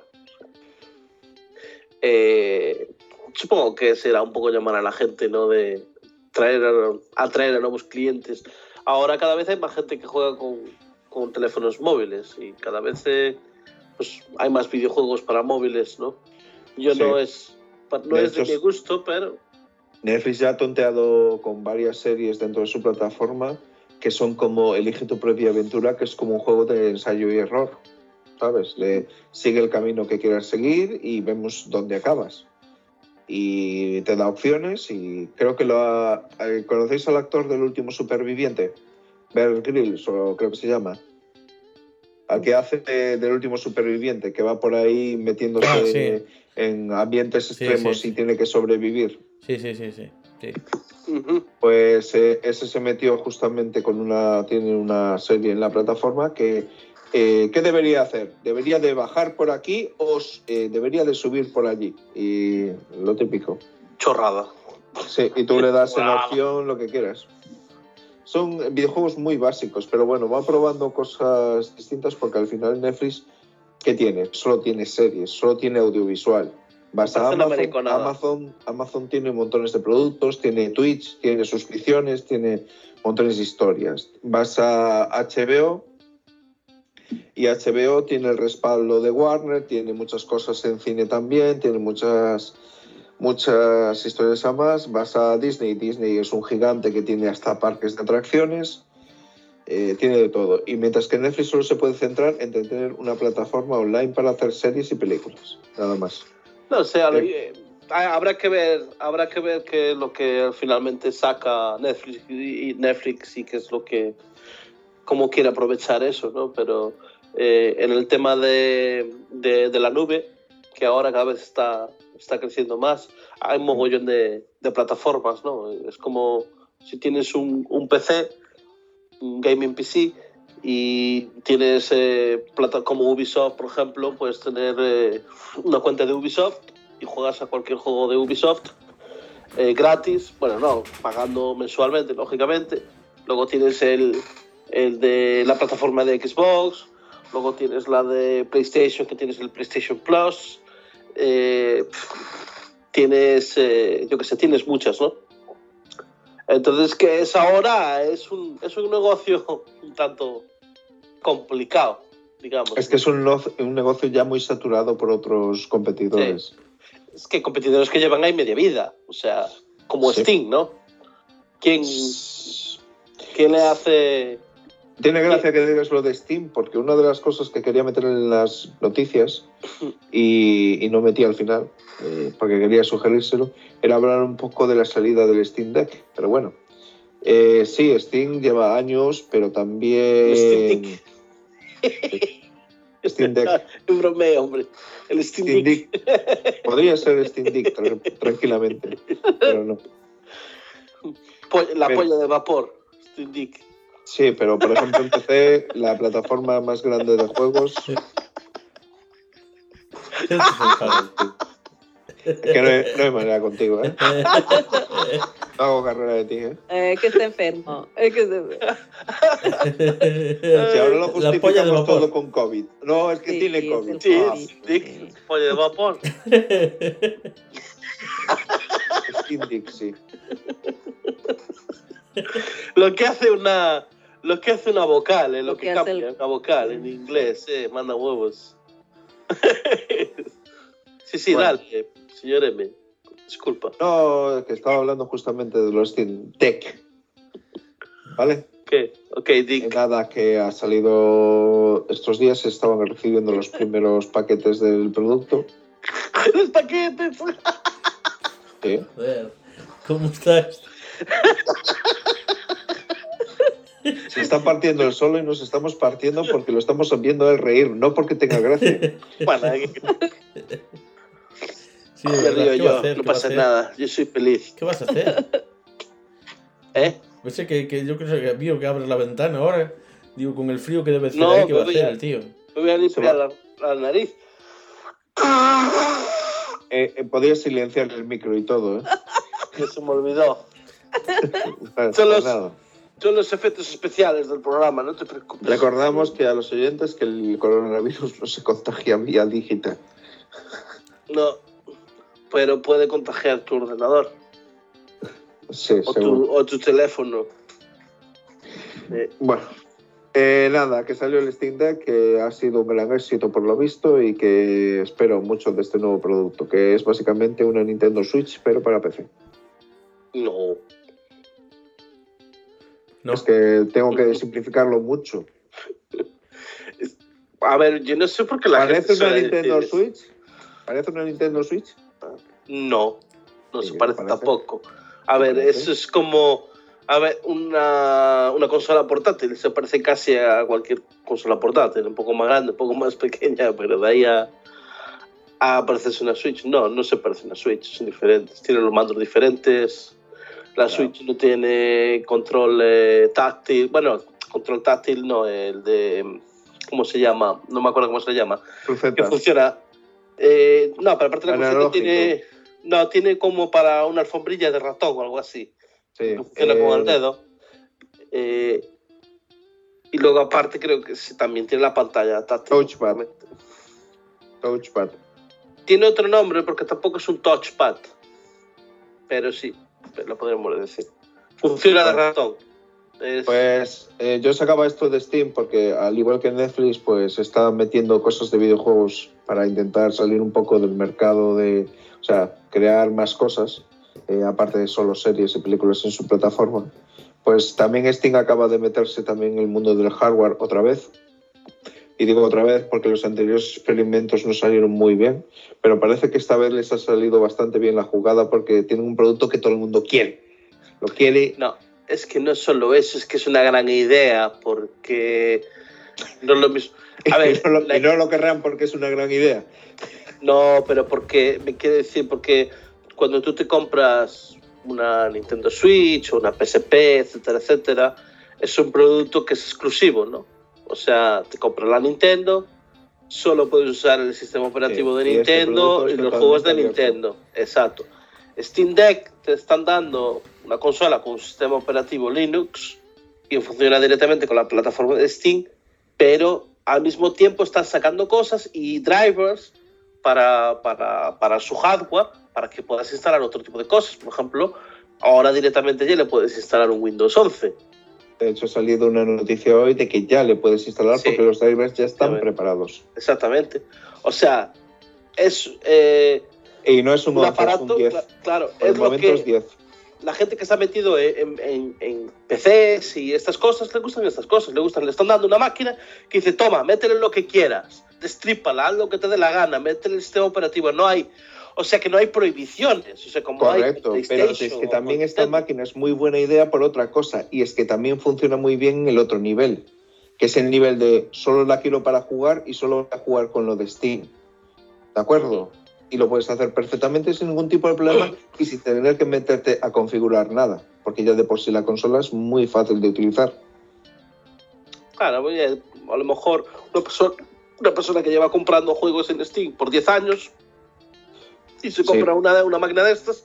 Eh, supongo que será un poco llamar a la gente, ¿no? De traer a, atraer a nuevos clientes. Ahora cada vez hay más gente que juega con, con teléfonos móviles y cada vez eh, pues, hay más videojuegos para móviles, ¿no? Yo Sí. no es no De es de hecho, mi gusto, pero Netflix ya ha tonteado con varias series dentro de su plataforma que son como Elige tu propia aventura, que es como un juego de ensayo y error. ¿Sabes? Le sigue el camino que quieras seguir y vemos dónde acabas. Y te da opciones y creo que lo ha... eh, ¿Conocéis al actor del último superviviente? Bear Grylls, o creo que se llama. Al que hace de- del último superviviente, que va por ahí metiéndose Ah, sí. en ambientes extremos sí, y tiene que sobrevivir. Sí, sí, sí, sí. sí. Pues eh, ese se metió justamente con una, tiene una serie en la plataforma que, eh, ¿qué debería hacer? ¿Debería de bajar por aquí o eh, debería de subir por allí? Y lo típico. chorrada. Sí, y tú le das en la opción lo que quieras. Son videojuegos muy básicos, pero bueno, va probando cosas distintas porque al final Netflix, ¿qué tiene? Solo tiene series, solo tiene audiovisual. Vas a. Amazon, Amazon tiene montones de productos, tiene Twitch, tiene suscripciones, tiene montones de historias. Vas a HBO y HBO tiene el respaldo de Warner, tiene muchas cosas en cine también, tiene muchas muchas historias a más. Vas a Disney, Disney es un gigante que tiene hasta parques de atracciones, eh, tiene de todo. Y mientras que Netflix solo se puede centrar en tener una plataforma online para hacer series y películas, nada más. No sé, eh, habrá que ver, habrá que ver qué es lo que finalmente saca Netflix y y Netflix y qué es lo que, cómo quiere aprovechar eso, ¿no? Pero eh, en el tema de, de, de la nube, que ahora cada vez está, está creciendo más, hay un mogollón de, de plataformas, ¿no? Es como si tienes un, un PC, un gaming PC, y tienes eh, plata como Ubisoft, por ejemplo, puedes tener eh, una cuenta de Ubisoft y juegas a cualquier juego de Ubisoft eh, gratis, bueno, no, pagando mensualmente, lógicamente, luego tienes el, el de la plataforma de Xbox, luego tienes la de PlayStation, que tienes el PlayStation Plus, eh, tienes, yo que sé, tienes muchas, ¿no? Entonces, que es ahora, es un, es un negocio un tanto complicado, digamos. Es que es un, negocio ya muy saturado por otros competidores. Es que competidores que llevan ahí media vida, o sea, como Sí. Steam, ¿no? ¿Quién, quién le hace...? Tiene gracia que digas lo de Steam, porque una de las cosas que quería meter en las noticias y, y no metí al final, eh, porque quería sugerírselo, era hablar un poco de la salida del Steam Deck. Pero bueno, eh, sí, Steam lleva años, pero también. Steam Deck. Steam Deck. Un bromeo, hombre. El Steam, Steam Deck. Deck. Podría ser Steam Deck tra- tranquilamente, pero no. Po- La Pero- polla de vapor. Steam Deck. Sí, pero por ejemplo en PC, la plataforma más grande de juegos, es que no hay, no hay manera contigo, ¿eh? No hago carrera de ti, ¿eh? Eh, que está enfermo. Es que está- Si ahora lo justificamos todo con COVID. No, es que Sí, tiene sí, COVID. el Sí, Deck, polla de vapor. Deck, sí. Lo que hace una... Lo que hace una vocal, eh, lo, Lo que, que cambia el- una vocal en inglés, eh, manda huevos. sí, sí, Bueno. dale, señor M. Disculpa. No, que estaba hablando justamente de los Steam Deck. ¿Vale? ¿Qué? Ok, Dick. Nada, que ha salido estos días, se estaban recibiendo los primeros paquetes del producto. Los paquetes. Sí. Joder, ¿Cómo estás? Se está partiendo el solo y nos estamos partiendo porque lo estamos viendo el reír, no porque tenga gracia. Bueno, eh, Sí, de me verdad, río ¿qué va a yo, hacer? no ¿Qué va a pasa nada. Yo soy feliz. ¿Qué vas a hacer? ¿Eh? Pensé que, que yo creo que vio que abre la ventana ahora. Digo, con el frío que debe hacer No, ahí, ¿qué va a hacer el tío? Me voy a limpiar la, la nariz. Eh, eh, podías silenciar el micro y todo, ¿eh? Que se me olvidó. Los-. Son los efectos especiales del programa, no te preocupes. Recordamos que a los oyentes que el coronavirus no se contagia vía digital. No, pero puede contagiar tu ordenador Sí, o tu, o tu teléfono. Eh, Bueno, eh, nada, que salió el Steam Deck, que ha sido un gran éxito por lo visto y que espero mucho de este nuevo producto, que es básicamente una Nintendo Switch, pero para PC. no. No. Es que tengo que simplificarlo mucho. A ver, yo no sé por qué la ¿Parece gente una suele Nintendo decir. Switch? ¿Parece una Nintendo Switch? No, no Sí, se ¿qué parece parece? tampoco. A ver, parece? eso es como, a ver, una, una consola portátil. Se parece casi a cualquier consola portátil, un poco más grande, un poco más pequeña, pero de ahí a, a parecerse una Switch. No, no se parece a una Switch, son diferentes. Tienen los mandos diferentes. La Claro. Switch no tiene control eh, táctil. Bueno, control táctil no, el de. ¿Cómo se llama? No me acuerdo cómo se llama. que Crucetas. funciona. Eh, no, pero aparte de la Analógico. tiene. No, tiene como para una alfombrilla de ratón o algo así. Sí, que con eh, el dedo. Eh, y luego, aparte, creo que sí, también tiene la pantalla táctil. Touchpad. Touchpad. Tiene otro nombre porque tampoco es un touchpad. Pero sí, lo podríamos decir. Funciona de ratón. Es- Pues eh, yo sacaba esto de Steam porque al igual que Netflix, pues está metiendo cosas de videojuegos para intentar salir un poco del mercado de, o sea, crear más cosas, eh, aparte de solo series y películas en su plataforma. Pues también Steam acaba de meterse también en el mundo del hardware otra vez. Y digo otra vez porque los anteriores experimentos no salieron muy bien, pero parece que esta vez les ha salido bastante bien la jugada porque tienen un producto que todo el mundo quiere. Lo quiere No, es que no solo eso, es que es una gran idea porque no es lo mismo. A ver, y no, lo, y no lo querrán porque es una gran idea. No, pero porque, me quiere decir, porque cuando tú te compras una Nintendo Switch o una PSP, etcétera, etcétera, es un producto que es exclusivo, ¿no? O sea, te compras la Nintendo, solo puedes usar el sistema operativo Sí, de y este Nintendo es y los juegos de abierto. Nintendo. Exacto. Steam Deck te están dando una consola con un sistema operativo Linux y funciona directamente con la plataforma de Steam, pero al mismo tiempo están sacando cosas y drivers para, para, para su hardware para que puedas instalar otro tipo de cosas. Por ejemplo, ahora directamente ya le puedes instalar un Windows 11. De hecho, ha salido una noticia hoy de que ya le puedes instalar Sí. porque los drivers ya están preparados. Exactamente. O sea, es eh, Y no es un, un 11, es aparato, un 10. cla- claro, Por el es lo momento que es 10. La gente que está metido en, en- en PCs y estas cosas, le gustan estas cosas, le gustan, le están dando una máquina que dice, toma, métele lo que quieras, destrípala, haz lo que te dé la gana, métele el sistema operativo, no hay, o sea que no hay prohibiciones, o sea, como Correcto, pero es que también esta Nintendo. máquina es muy buena idea por otra cosa, y es que también funciona muy bien en el otro nivel, que es el nivel de solo la quiero para jugar y solo para jugar con lo de Steam. ¿De acuerdo? Y lo puedes hacer perfectamente sin ningún tipo de problema y sin tener que meterte a configurar nada, porque ya de por sí la consola es muy fácil de utilizar. Claro, oye, a lo mejor una persona, una persona que lleva comprando juegos en Steam por 10 años y se Sí. compra una, una máquina de estas,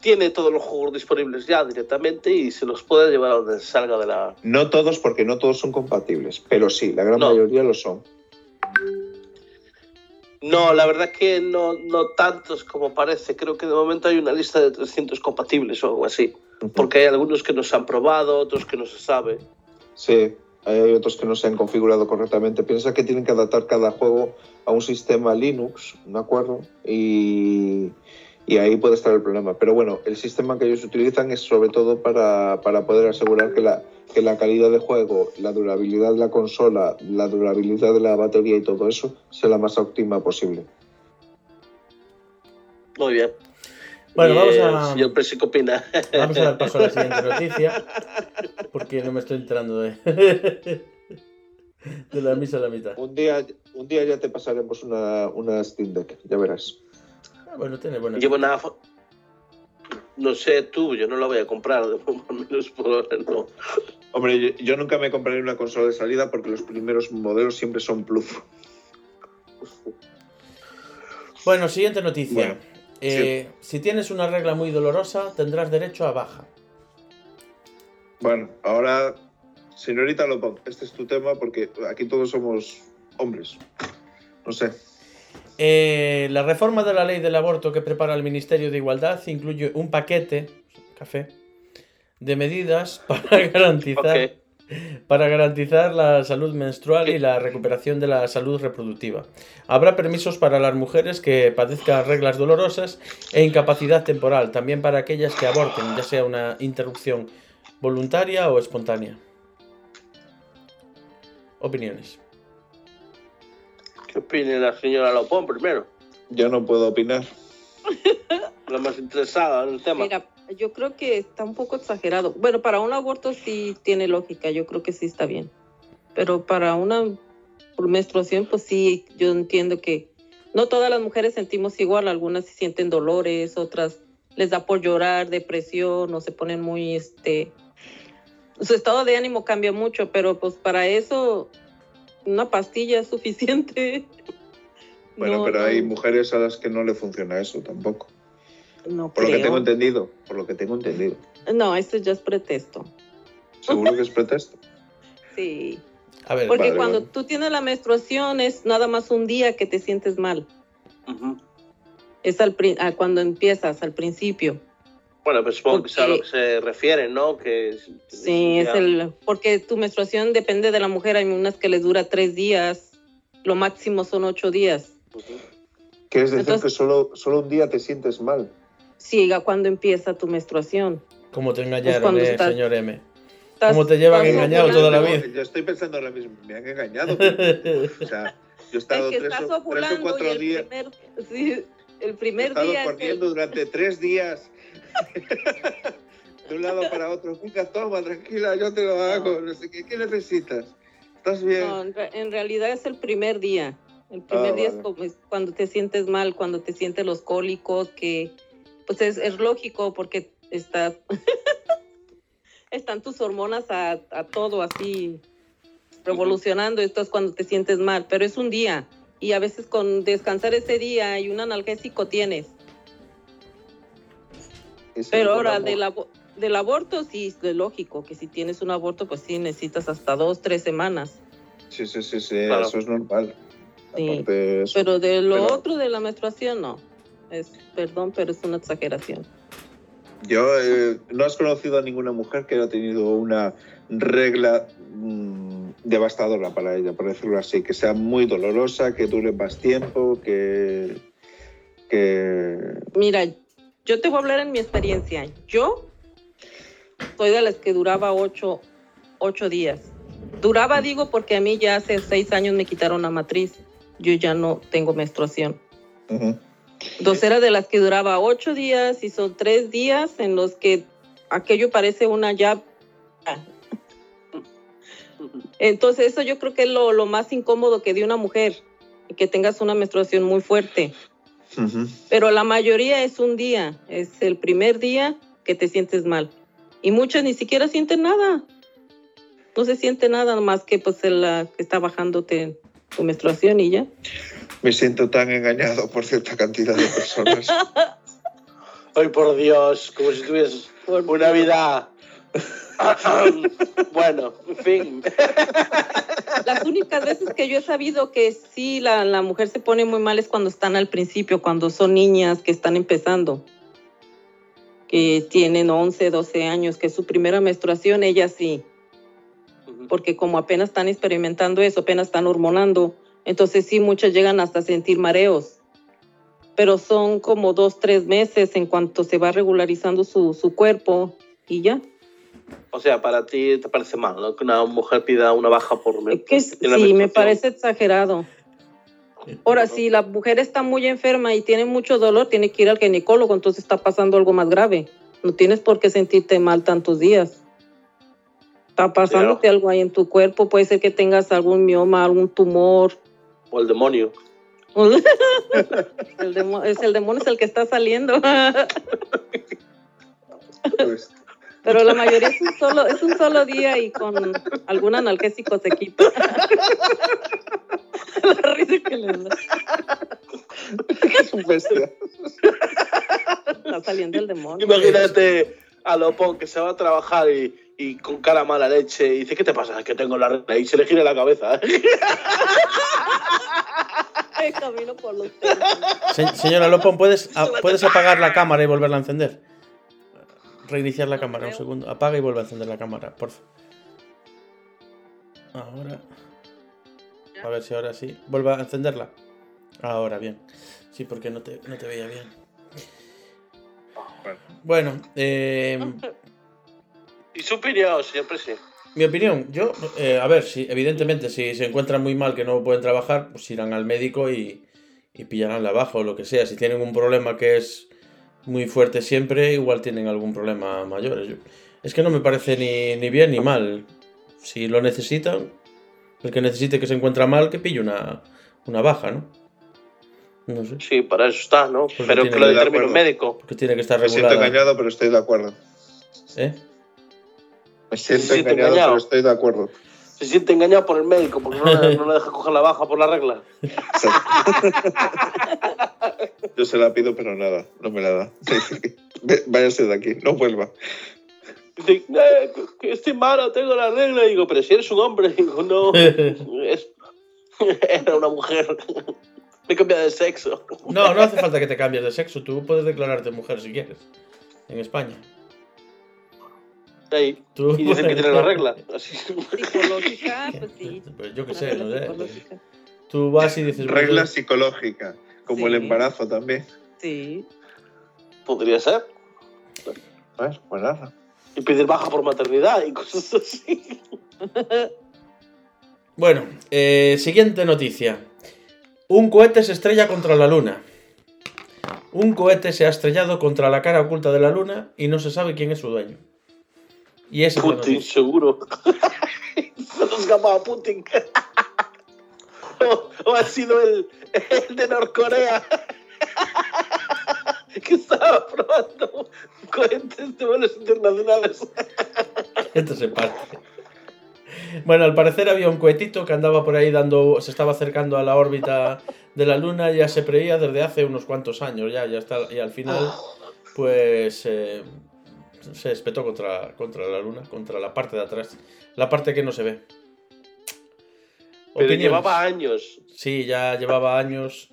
tiene todos los juegos disponibles ya directamente y se los puede llevar a donde salga de la... No todos, porque no todos son compatibles, pero sí, la gran No. mayoría lo son. No, la verdad que no, no tantos como parece. Creo que de momento hay una lista de 300 compatibles o algo así. Porque hay algunos que no se han probado, otros que no se sabe. Sí, hay otros que no se han configurado correctamente. Piensa que tienen que adaptar cada juego a un sistema Linux, ¿de acuerdo? Y, y ahí puede estar el problema. Pero bueno, el sistema que ellos utilizan es sobre todo para, para poder asegurar que la, que la calidad de juego, la durabilidad de la consola, la durabilidad de la batería y todo eso sea la más óptima posible. Muy bien. Bueno, vamos a- Señor Presi, ¿qué opina? Vamos a dar paso a la siguiente noticia, porque no me estoy enterando de, de la misa a la mitad. Un día, un día ya te pasaremos una, una Steam Deck, ya verás. Ah, bueno, tiene buena. Llevo una... No sé tú, yo no la voy a comprar, de menos por ahora no. Hombre, yo, yo nunca me compraré una consola de salida porque los primeros modelos siempre son plus. Bueno, siguiente noticia. Bueno, Eh, Si tienes una regla muy dolorosa, tendrás derecho a baja. Bueno, ahora, señorita Lopón, este es tu tema porque aquí todos somos hombres. No sé. Eh, la reforma de la ley del aborto que prepara el Ministerio de Igualdad incluye un paquete, café, de medidas para garantizar, para garantizar la salud menstrual y la recuperación de la salud reproductiva. Habrá permisos para las mujeres que padezcan reglas dolorosas e incapacidad temporal, también para aquellas que aborten, ya sea una interrupción voluntaria o espontánea. Opiniones. ¿Qué opina la señora Lopón primero? Yo no puedo opinar. La más interesada en el tema. Mira, yo creo que está un poco exagerado. Bueno, para un aborto sí tiene lógica, yo creo que sí está bien. Pero para una menstruación, pues sí, yo entiendo que no todas las mujeres sentimos igual, algunas sí sienten dolores, otras les da por llorar, depresión, o se ponen muy, este, su estado de ánimo cambia mucho, pero pues para eso una pastilla es suficiente. Bueno, No, pero hay mujeres a las que no le funciona eso tampoco. No Por lo que creo. tengo entendido. Por lo que tengo entendido. No, esto ya es pretexto. Seguro que es pretexto. Sí. A ver, Porque cuando vale. tú tienes la menstruación es nada más un día que te sientes mal. Es al pri- cuando empiezas, al principio. Bueno, pues supongo que sea a lo que se refiere, ¿no? Que es- Sí, es el porque tu menstruación depende de la mujer. Hay unas que les dura tres días, lo máximo son ocho días. Ujú. Quieres decir Entonces- que solo, solo un día te sientes mal. Sí, a cuando empieza tu menstruación. ¿cómo te Pues engañaron, cuando eh, estás- señor M? Estás- ¿Cómo te llevan engañado toda la vida? Yo estoy pensando ahora mismo, me han engañado. O sea, yo he estado Es que tres, estás o, tres o cuatro el días. primer, sí, el He primer estado día es el- corriendo durante tres días. de un lado para otro. Venga, toma, tranquila, yo te lo hago. No sé qué, ¿qué necesitas? ¿Estás bien? No, en, re- en realidad es el primer día. El primer Ah, día es, vale. como- es cuando te sientes mal, cuando te sientes los cólicos, que pues es, es lógico porque está, están tus hormonas a, a todo así revolucionando. Esto es cuando te sientes mal, pero es un día. Y a veces con descansar ese día y un analgésico tienes. Pero ahora del, abo- del aborto, sí, es lógico que si tienes un aborto, pues sí necesitas hasta dos, tres semanas. Sí, sí, sí, sí, Claro. eso es normal. Sí, Aparte de eso. Pero de lo Pero- otro de la menstruación, no. Es, perdón, pero es una exageración. Yo, eh, ¿no has conocido a ninguna mujer que haya tenido una regla mm, devastadora para ella, por decirlo así? Que sea muy dolorosa, que dure más tiempo, que... que... Mira, yo te voy a hablar en mi experiencia. Yo soy de las que duraba ocho, ocho días. Duraba, digo, porque a mí ya hace seis años me quitaron la matriz. Yo ya no tengo menstruación. Ujú. Entonces era de las que duraba ocho días y son tres días en los que aquello parece una ya. Entonces eso yo creo que es lo, lo más incómodo que de una mujer, que tengas una menstruación muy fuerte. Pero la mayoría es un día, es el primer día que te sientes mal. Y muchas ni siquiera sienten nada. No se siente nada más que pues el, la que está bajándote tu menstruación y ya. Me siento tan engañado por cierta cantidad de personas. Ay, por Dios, como si tuvieses una vida. bueno, en fin. Las únicas veces que yo he sabido que sí la, la mujer se pone muy mal es cuando están al principio, cuando son niñas que están empezando, que tienen 11, 12 años, que es su primera menstruación, ellas sí, porque como apenas están experimentando eso, apenas están hormonando, entonces sí, muchas llegan hasta sentir mareos. Pero son como dos, tres meses en cuanto se va regularizando su, su cuerpo y ya. O sea, para ti te parece mal, ¿no? Que una mujer pida una baja por Es que es- en la sí, me parece exagerado. Ahora, si la mujer está muy enferma y tiene mucho dolor, tiene que ir al ginecólogo, entonces está pasando algo más grave. No tienes por qué sentirte mal tantos días. Está pasándote algo ahí en tu cuerpo, puede ser que tengas algún mioma, algún tumor. O el demonio. el, demo- es el demonio es el que está saliendo. Pues, Pero la mayoría es un solo, es un solo día y con algún analgésico se quita. la risa que le da. es un bestia. Está saliendo el demonio. Imagínate a Lopón que se va a trabajar y, y con cara mala leche y dice, ¿qué te pasa? Que tengo la regla y se le gira la cabeza. ¿eh? Ay, camino por los. Se- señora Lopón, ¿puedes, ¿puedes apagar la cámara y volverla a encender? Reiniciar la cámara un segundo. Apaga y vuelve a encender la cámara, por favor. Ahora. A ver si ahora sí. Vuelva a encenderla. Ahora, bien. Sí, porque no te, no te veía bien. Bueno, Bueno, eh, Y su opinión, señor presidente. mi opinión, yo, eh, a ver, si evidentemente si se encuentran muy mal que no pueden trabajar, pues irán al médico y, y pillarán la baja o lo que sea. Si tienen un problema que es muy fuerte siempre, igual tienen algún problema mayor. Yo- es que no me parece ni, ni bien ni mal. Si lo necesitan, el que necesite que se encuentra mal, que pille una, una baja, ¿no? No sé, Sí, para eso está, ¿no? Porque Pero que lo que determine un médico. porque tiene que estar me siento engañado, pero estoy de acuerdo. ¿Eh? Me siento siente engañado, engañado. pero estoy de acuerdo. Se siente engañado por el médico porque no le, no le deja coger la baja por la regla. Yo se la pido, pero nada, no me la da. Váyase de aquí, no vuelva. Dice, "Eh, que estoy malo, tengo la regla. Y digo, pero si eres un hombre. Digo, no, es... era una mujer. Me cambia de sexo. No, no hace falta que te cambies de sexo. Tú puedes declararte mujer si quieres. En España. Ahí. Tú Y dicen que tiene la regla. Así. Psicológica, pues sí. Pues yo qué sé, no sé. psicológica. Tú vas y dices. Regla pues, psicológica, como el embarazo también. Sí. Podría ser. Pues nada. Y pedir baja por maternidad y cosas así. Bueno, eh, siguiente noticia. Un cohete se estrella contra la luna. Un cohete se ha estrellado contra la cara oculta de la luna y no se sabe quién es su dueño. Y Putin, seguro. Se nos escapaba Putin. o, o ha sido el, el de Norcorea. que estaba probando cohetes de vuelos internacionales. Esto se parte. Bueno, al parecer había un cohetito que andaba por ahí dando, se estaba acercando a la órbita de la Luna, ya se preía desde hace unos cuantos años, ya, ya está, y al final, pues, eh, se espetó contra, contra la luna, contra la parte de atrás, la parte que no se ve. Pero llevaba años. Sí, ya llevaba años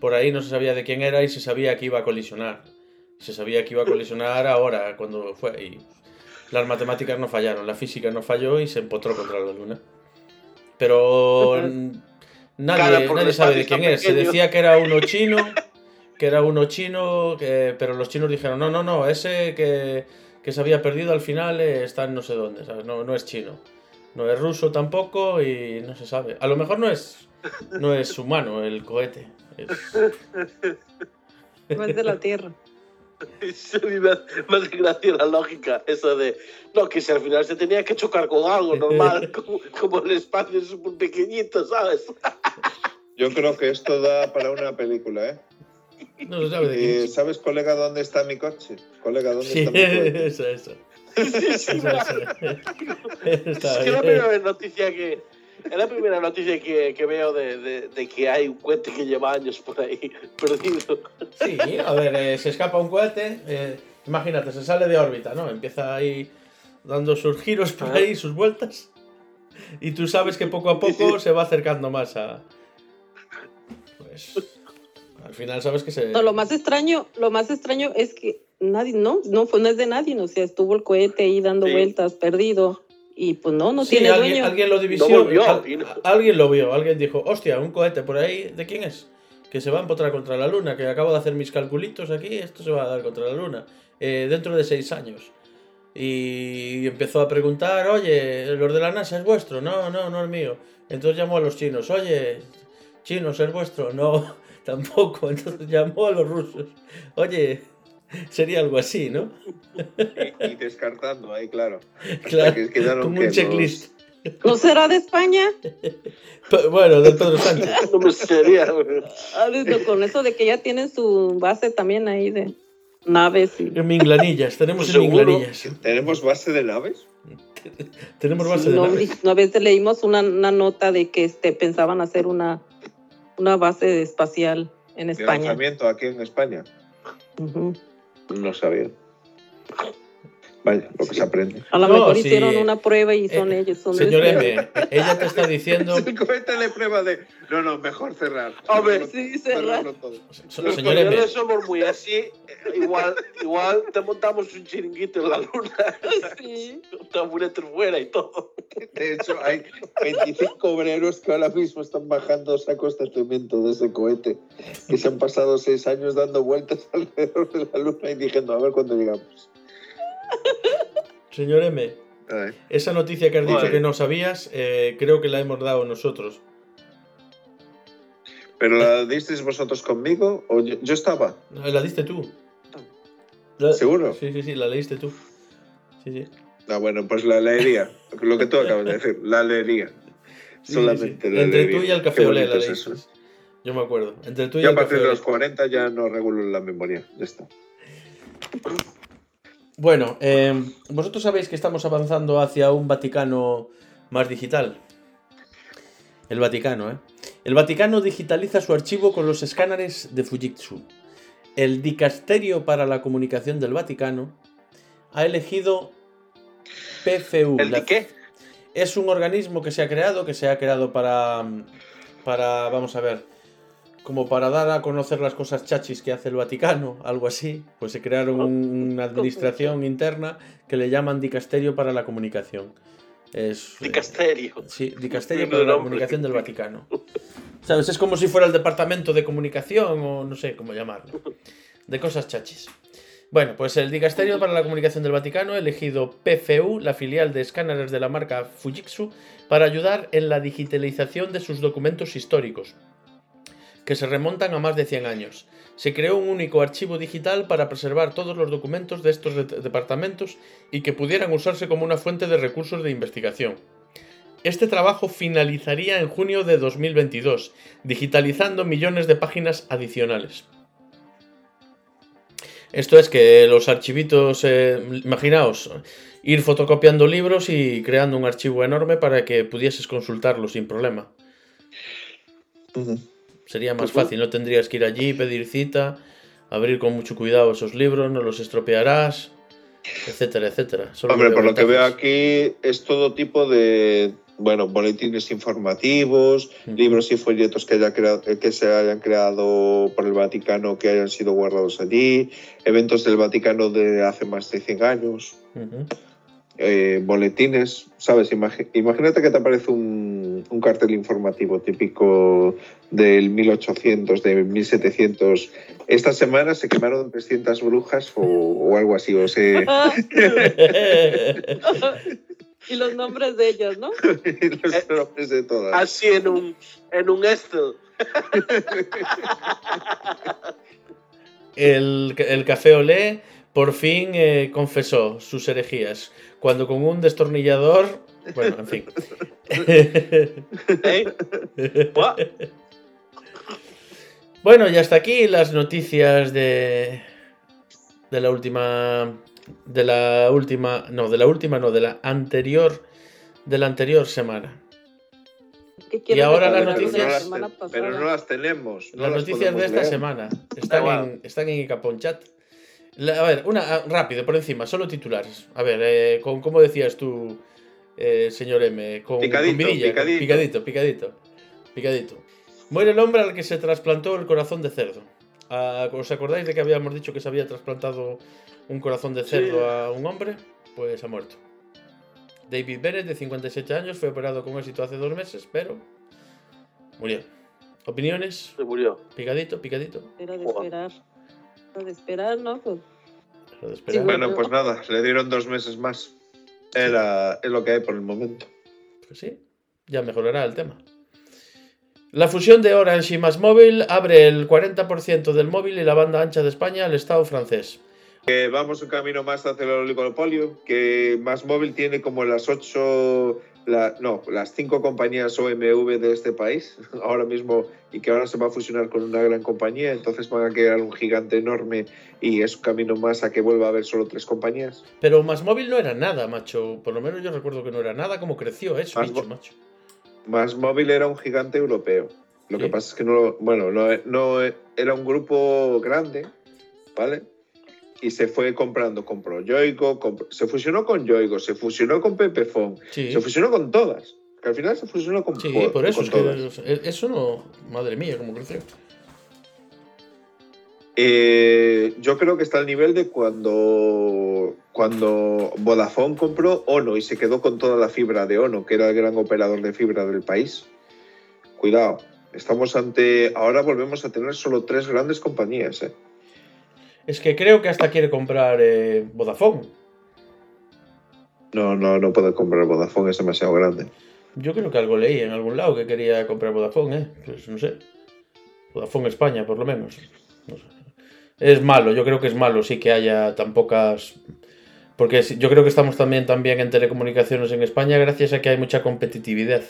por ahí, no se sabía de quién era y se sabía que iba a colisionar. Se sabía que iba a colisionar ahora, cuando fue. Y las matemáticas no fallaron, la física no falló y se empotró contra la luna. Pero nadie, nadie sabe de quién es. Se decía que era uno chino, que era uno chino, que- pero los chinos dijeron, no, no, no, ese que, que se había perdido al final eh, está en no sé dónde, ¿sabes? No, no es chino. No es ruso tampoco y no se sabe. A lo mejor no es, no es humano el cohete. Es- No es de la Tierra. Eso a mí me hace, me hace gracia la lógica, esa de, no, que si al final se tenía que chocar con algo normal, como, como el espacio es súper pequeñito, ¿sabes? Yo creo que esto da para una película, ¿eh? No se sabe de quién Eh, es. ¿Sabes, colega, dónde está mi coche? Colega, ¿dónde Sí, está mi coche? Sí, sí, esa. Está Es que la primera noticia que, es la primera noticia que, que veo de, de- de que hay un cohete que lleva años por ahí perdido. Sí, a ver, eh, se escapa un cohete, eh, imagínate, se sale de órbita, ¿no? Empieza ahí dando sus giros por ahí, sus vueltas, y tú sabes que poco a poco se va acercando más a... Pues... Al final sabes que se... No, lo más extraño, lo más extraño es que nadie, no, no fue, no es de nadie, o sea, estuvo el cohete ahí dando Sí. vueltas, perdido, y pues no, no Sí, tiene alguien, dueño. alguien lo divisió, No volvió, al- y no- alguien lo vio, alguien dijo, hostia, un cohete por ahí, ¿de quién es? Que se va a empotrar contra la luna, que acabo de hacer mis calculitos aquí, esto se va a dar contra la luna, eh, dentro de seis años. Y empezó a preguntar, oye, ¿los de la NASA es vuestro? No, no, no es mío. Entonces llamó a los chinos, oye, chinos, ¿es vuestro? No, tampoco. Entonces llamó a los rusos, oye, sería algo así, ¿no? Y, y descartando ahí, claro. Claro, que como que un los- checklist. ¿No será de España? Bueno, del Pedro Sánchez. No me sería. Ah, Con eso de que ya tienen su base también ahí de naves y... En Minglanillas, tenemos en. Minglanillas. ¿Tenemos base de naves? Tenemos base Sí, de no, naves. y una vez leímos una, una nota de que este, pensaban hacer una, una base espacial en ¿De España. lanzamiento aquí en España? Ujú. No sabía. Vaya, lo que se aprende. A lo No, mejor sí. hicieron una prueba y son Eh, ellos. Son de Señor M, ella te está diciendo. El cohete le prueba de. No, no, mejor cerrar. Hombre, sí, cerrar. cerrarlo todo. so- Los Señor M, españoles somos muy así. eh, Igual, igual te montamos un chiringuito en la luna. Sí. Un taburete fuera y todo. De hecho, hay 25 obreros que ahora mismo están bajando sacos de cemento de ese cohete, que se han pasado seis años dando vueltas alrededor de la luna y diciendo, a ver cuándo llegamos. señor M, esa noticia que has dicho que no sabías, eh, creo que la hemos dado nosotros. ¿Pero la disteis vosotros conmigo o yo, yo estaba? La diste tú. La- ¿Seguro? Sí, sí, sí, la leíste tú. Sí, sí. Ah, bueno, pues la leería. Lo que tú acabas de decir, la leería. Sí, Solamente sí, la Entre leería. tú y el café Qué olé bonito la es leíste. eso. Yo me acuerdo. Entre tú y Yo a partir café de los 40 ya no regulo la memoria. Ya está. Bueno, eh, vosotros sabéis que estamos avanzando hacia un Vaticano más digital. El Vaticano, ¿eh? El Vaticano digitaliza su archivo con los escáneres de Fujitsu. El Dicasterio para la Comunicación del Vaticano ha elegido PFU. ¿El de qué? Es un organismo que se ha creado, que se ha creado para, para, vamos a ver, como para dar a conocer las cosas chachis que hace el Vaticano, algo así. Pues se crearon un- una administración interna que le llaman Dicasterio para la Comunicación. Es, eh, Dicasterio. Sí, Dicasterio para la. Comunicación del Vaticano. ¿Sabes? Es como si fuera el Departamento de Comunicación o no sé cómo llamarlo. De cosas chachis. Bueno, pues el Dicasterio para la Comunicación del Vaticano ha elegido PFU, la filial de escáneres de la marca Fujitsu, para ayudar en la digitalización de sus documentos históricos, que se remontan a más de 100 años. Se creó un único archivo digital para preservar todos los documentos de estos de- departamentos y que pudieran usarse como una fuente de recursos de investigación. Este trabajo finalizaría en junio de 2022, digitalizando millones de páginas adicionales. Esto es que los archivitos, eh, imaginaos, ir fotocopiando libros y creando un archivo enorme para que pudieses consultarlo sin problema. Sería más Ujú. fácil, no tendrías que ir allí, pedir cita, abrir con mucho cuidado esos libros, no los estropearás. etcétera, etcétera. Solo Hombre, por lo que veo aquí es todo tipo de, bueno, boletines informativos, libros y folletos que, haya crea- que se hayan creado por el Vaticano que hayan sido guardados allí, eventos del Vaticano de hace más de 100 años. Eh, boletines, ¿sabes? Imagínate que te aparece un, un cartel informativo típico del 1800, de 1700. Esta semana se quemaron 300 brujas o, o algo así, o se... y los nombres de ellos, ¿no? los nombres de todas. Así en un, en un Excel. el, el café olé por fin eh, confesó sus herejías. Cuando con un destornillador. Bueno, en fin. ¿eh? Bueno, y hasta aquí las noticias de. De la última. De la última. No, de la última, no, de la anterior. De la anterior semana. ¿Qué quieren ahora las noticias- la las semana te- pasada? pero no las tenemos. no Las las noticias de esta leer. semana están, Ah, en, están en Chat. La- a ver, una ah, rápido, por encima, solo titulares. A ver, eh, con, ¿cómo decías tú, eh, señor M? Con, Picadito, con vidilla, con- picadito. picadito, picadito, picadito. Muere el hombre al que se trasplantó el corazón de cerdo. Ah, ¿Os acordáis de que habíamos dicho que se había trasplantado un corazón de cerdo Sí. a un hombre? Pues ha muerto. David Bennett, de 57 años, fue operado con éxito hace dos meses, pero murió. ¿Opiniones? Se murió. Picadito, picadito. Era de esperar. Era de esperar, ¿no? Pues, Lo de esperar. Bueno, pues nada, le dieron dos meses más. Era, es lo que hay por el momento. Pues sí, ya mejorará el tema. La fusión de Orange y Más Móvil abre el 40% del móvil y la banda ancha de España al Estado francés. Que vamos un camino más hacia el oligopolio, que Más Móvil tiene como las ocho, la- no, las cinco compañías OMV de este país ahora mismo y que ahora se va a fusionar con una gran compañía, entonces van a crear un gigante enorme y es un camino más a que vuelva a haber solo tres compañías. Pero Más Móvil no era nada, macho. Por lo menos yo recuerdo que no era nada. ¿Cómo creció eso, Más bicho, Mo- macho? Más Móvil era un gigante europeo. Lo Sí. que pasa es que no, bueno, no, no era un grupo grande, ¿vale? Y se fue comprando, compró Yoigo, compró- se fusionó con Yoigo, se fusionó con Pepefon, Sí, se fusionó con todas. Que al final se fusionó con, sí po- por eso. Es que todas. eso no. Madre mía, cómo creció. Eh, yo creo que está al nivel de cuando, cuando Vodafone compró Ono y se quedó con toda la fibra de Ono, que era el gran operador de fibra del país. Cuidado, estamos ante. Ahora volvemos a tener solo tres grandes compañías. ¿eh? Es que creo que hasta quiere comprar eh, Vodafone. No, no, no puede comprar Vodafone, es demasiado grande. Yo creo que algo leí en algún lado que quería comprar Vodafone, ¿eh? Pues no sé. Vodafone España, por lo menos. No sé. Es malo, yo creo que es malo sí que haya tan pocas... Porque yo creo que estamos también, también en telecomunicaciones en España gracias a que hay mucha competitividad.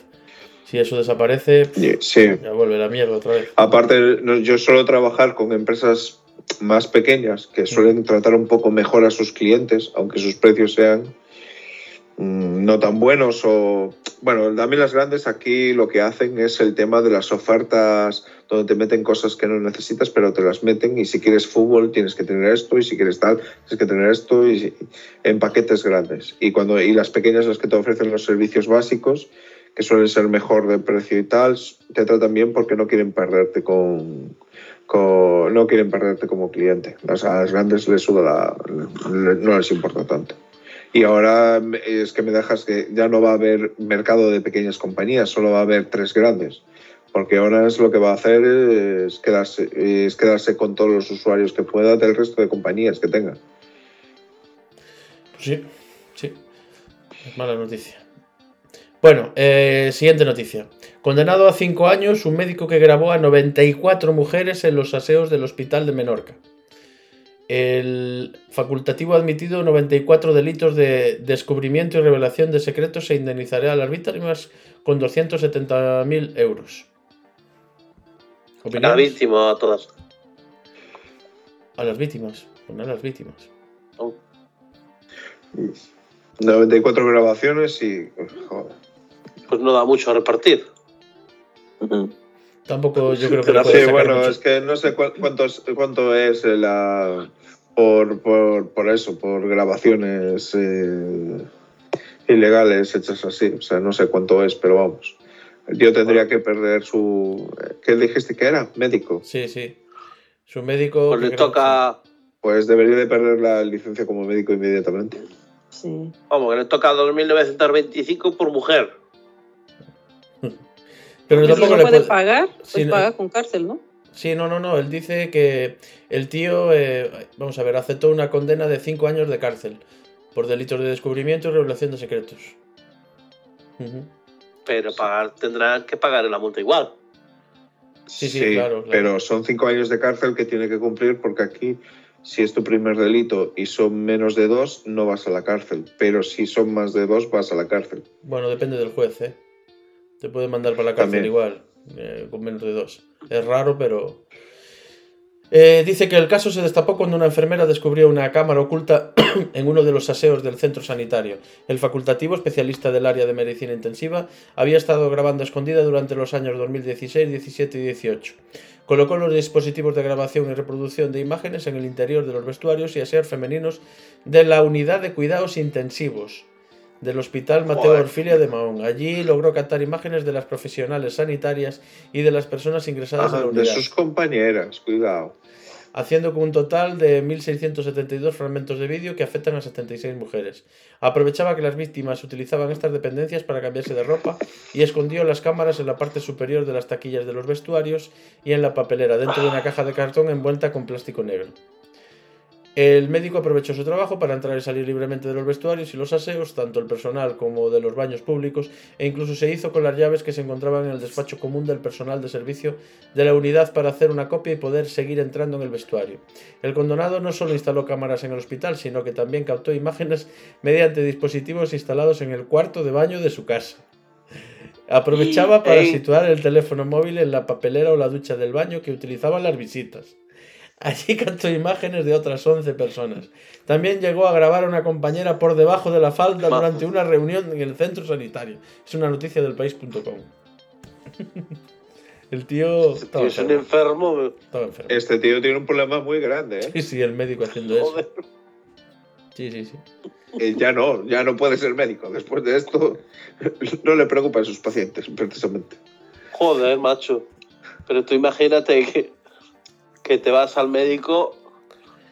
Si eso desaparece, pff, Sí. ya vuelve la mierda otra vez. Aparte, yo suelo trabajar con empresas más pequeñas que suelen tratar un poco mejor a sus clientes, aunque sus precios sean mm, no tan buenos o bueno, también las grandes aquí lo que hacen es el tema de las ofertas donde te meten cosas que no necesitas, pero te las meten y si quieres fútbol tienes que tener esto y si quieres tal tienes que tener esto y en paquetes grandes. Y cuando y las pequeñas las que te ofrecen los servicios básicos que suelen ser mejor de precio y tal, te tratan bien porque no quieren perderte con, no quieren perderte como cliente. A las grandes les suda la, no les importa tanto. Y ahora es que me dejas que ya no va a haber mercado de pequeñas compañías, solo va a haber tres grandes. Porque ahora es lo que va a hacer es quedarse, es quedarse con todos los usuarios que pueda del resto de compañías que tenga. Pues sí, sí. Es mala noticia. Bueno, eh, siguiente noticia. Condenado a 5 años un médico que grabó a 94 mujeres en los aseos del hospital de Menorca. El facultativo ha admitido 94 delitos de descubrimiento y revelación de secretos e indemnizará a las víctimas con 270.000 euros. La ¿Opiniones? víctima a todas. A las víctimas. Poner a las víctimas. Oh, 94 grabaciones y... Joder. Pues no da mucho a repartir. Tampoco yo creo que le sí, puede Sí, sacar bueno, mucho. es que no sé cu- cuánto es, cuánto es la, por, por, por eso, por grabaciones eh, ilegales hechas así. O sea, no sé cuánto es, pero vamos. Tío tendría que perder su. ¿Qué dijiste que era? Médico. Sí, sí. Su médico. Pues le toca, Pues debería de perder la licencia como médico inmediatamente. Sí. vamos, que le toca 2.925 por mujer. Pero si tampoco no le puede puede- pagar, pues no- paga con cárcel, ¿no? Sí, no, no, no. Él dice que el tío, eh, vamos a ver, aceptó una condena de 5 años de cárcel por delitos de descubrimiento y revelación de secretos. Pero pagar, tendrá que pagar la multa igual. Sí, sí, claro, claro. Pero son cinco años de cárcel que tiene que cumplir porque aquí, si es tu primer delito y son menos de dos, no vas a la cárcel. Pero si son más de dos, vas a la cárcel. Bueno, depende del juez, ¿eh? Te puede mandar para la cárcel También. igual, eh, con menos de dos. Es raro, pero... Eh, dice que el caso se destapó cuando una enfermera descubrió una cámara oculta en uno de los aseos del centro sanitario. El facultativo, especialista del área de medicina intensiva, había estado grabando escondida durante los años 2016, 17 y 18. Colocó los dispositivos de grabación y reproducción de imágenes en el interior de los vestuarios y aseos femeninos de la unidad de cuidados intensivos del Hospital Mateo. Orfilia de Mahón. Allí logró captar imágenes de las profesionales sanitarias y de las personas ingresadas Ah, la de unidad, sus compañeras, cuidado. haciendo con un total de 1.672 fragmentos de vídeo que afectan a 76 mujeres. Aprovechaba que las víctimas utilizaban estas dependencias para cambiarse de ropa y escondió las cámaras en la parte superior de las taquillas de los vestuarios y en la papelera, dentro de una caja de cartón envuelta con plástico negro. El médico aprovechó su trabajo para entrar y salir libremente de los vestuarios y los aseos, tanto el personal como de los baños públicos, e incluso se hizo con las llaves que se encontraban en el despacho común del personal de servicio de la unidad para hacer una copia y poder seguir entrando en el vestuario. El condonado no solo instaló cámaras en el hospital, sino que también captó imágenes mediante dispositivos instalados en el cuarto de baño de su casa. Aprovechaba para situar el teléfono móvil en la papelera o la ducha del baño que utilizaban las visitas. Allí captó imágenes de otras 11 personas. También llegó a grabar a una compañera por debajo de la falda durante una reunión en el centro sanitario. Es una noticia del país.com. El tío estaba Es un enfermo. enfermo. Estaba enfermo. Este tío tiene un problema muy grande, ¿eh? Sí, sí, el médico haciendo eso. Joder. Sí, sí, sí. Eh, ya no, ya no puede ser médico. Después de esto, no le preocupan sus pacientes, precisamente. Joder, macho. Pero tú imagínate que, que te vas al médico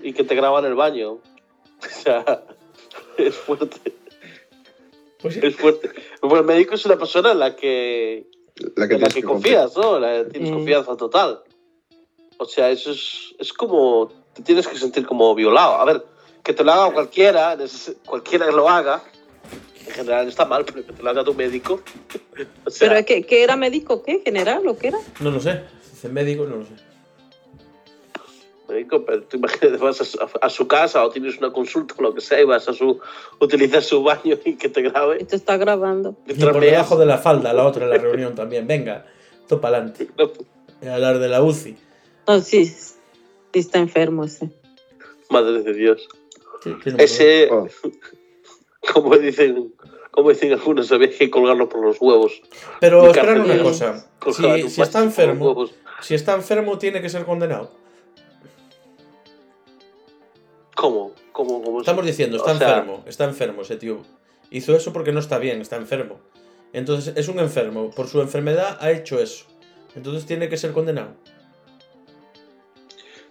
y que te graban el baño. O sea, es fuerte. Pues sí. Es fuerte. Pues el médico es una persona en la que, La que, en la que confiar. confías, ¿no? En la que tienes Mm. confianza total. O sea, eso es, es como. Te tienes que sentir como violado. A ver, que te lo haga cualquiera, cualquiera que lo haga, en general está mal, pero que te lo haga tu médico. O sea, ¿Pero qué, qué era médico? ¿Qué? ¿General o qué era? No lo sé. Dice médico, no lo sé. Médico, pero tú imagínate, vas a su, a su casa o tienes una consulta o lo que sea y vas a su. utilizas su baño y que te Y grabe. te está grabando. Y por debajo de la falda, la otra en la reunión también. Venga, topa adelante. Hablar de la UCI. No, sí, sí está enfermo ese. Madre de Dios. Sí, Ese, Oh, como dicen, como dicen algunos, había que colgarlo por los huevos. Pero cárcel una cosa. Si, si está enfermo, si está enfermo, tiene que ser condenado. ¿Cómo? ¿Cómo? ¿Cómo? Estamos diciendo, está O sea, enfermo, está enfermo ese tío. Hizo eso porque no está bien, está enfermo. Entonces es un enfermo, por su enfermedad ha hecho eso. Entonces tiene que ser condenado.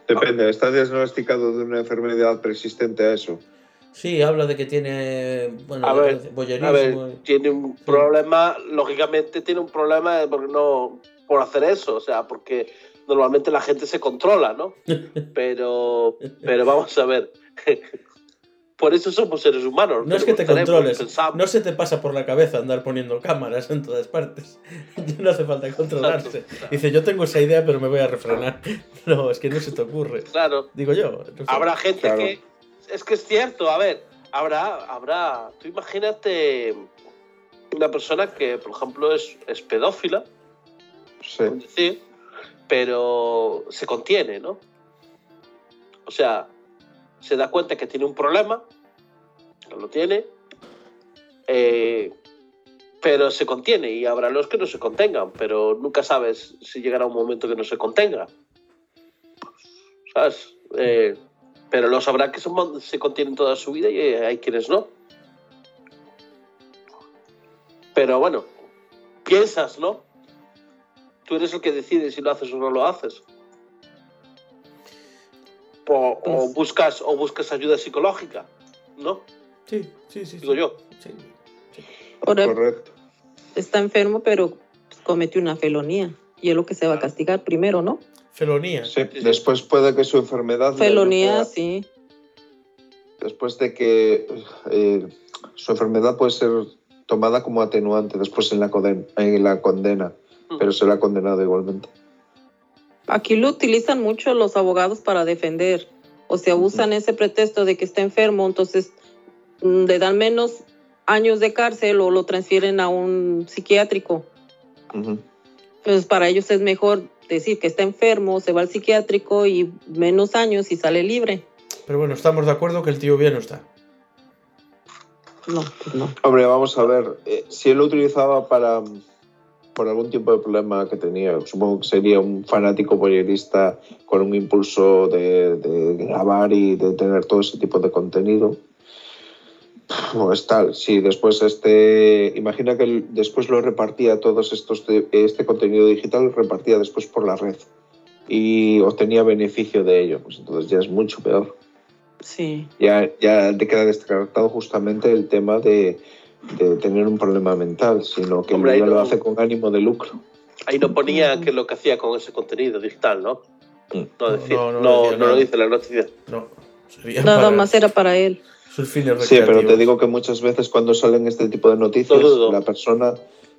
depende, está diagnosticado de una enfermedad persistente a eso. Sí, habla de que tiene, bueno, A ver, boyerismo. A ver, tiene un problema, lógicamente tiene un problema porque no por hacer eso, o sea, porque normalmente la gente se controla, ¿no? Pero, pero vamos a ver. Por eso somos seres humanos. No es que te tenemos, controles, pensamos. no se te pasa por la cabeza andar poniendo cámaras en todas partes. No hace falta controlarse. Exacto. Dice, yo tengo esa idea, pero me voy a refrenar. No, es que no se te ocurre. Claro, Digo yo. no sé. habrá gente Claro. que. Es que es cierto, a ver, habrá. habrá tú imagínate una persona que, por ejemplo, es, es pedófila, Sí. decir, pero se contiene, ¿no? O sea, se da cuenta que tiene un problema, lo tiene, eh, pero se contiene y habrá los que no se contengan, pero nunca sabes si llegará un momento que no se contenga. ¿Sabes? Eh, Pero lo sabrá que se contienen toda su vida y hay quienes no. Pero bueno, piensas, ¿no? Tú eres el que decide si lo haces o no lo haces. O, o buscas o buscas ayuda psicológica, ¿no? Sí, sí, sí. Digo sí. yo. Sí. Ahora Correcto. está enfermo, pero cometió una felonía. Y es lo que se va a castigar primero, ¿no? Felonía. Sí, Después puede que su enfermedad... Felonía, sí. Después de que eh, su enfermedad puede ser tomada como atenuante después en la, coden- en la condena. Pero será condenado igualmente. Aquí lo utilizan mucho los abogados para defender. O sea, usan ese pretexto de que está enfermo, entonces mm, le dan menos años de cárcel o lo transfieren a un psiquiátrico. Entonces, para ellos es mejor decir que está enfermo, se va al psiquiátrico y menos años y sale libre. Pero bueno, estamos de acuerdo que el tío bien no está. No, pues no. Hombre, vamos a ver, eh, si él lo utilizaba para por algún tipo de problema que tenía, supongo que sería un fanático voyerista con un impulso de, de grabar y de tener todo ese tipo de contenido. Pues tal, si después este, imagina que después lo repartía todos estos, este contenido digital, lo repartía después por la red y obtenía beneficio de ello, pues entonces ya es mucho peor Sí. ya, ya te queda descartado justamente el tema de, de tener un problema mental, sino que Hombre, no lo no- hace con ánimo de lucro. Ahí no ponía que lo que hacía con ese contenido digital, ¿no? Mm. No, decir, no, no, no no, decía lo nada. dice la noticia. No. Sería Nada para más era para él. sus fines Sí, pero te digo que muchas veces cuando salen este tipo de noticias, la persona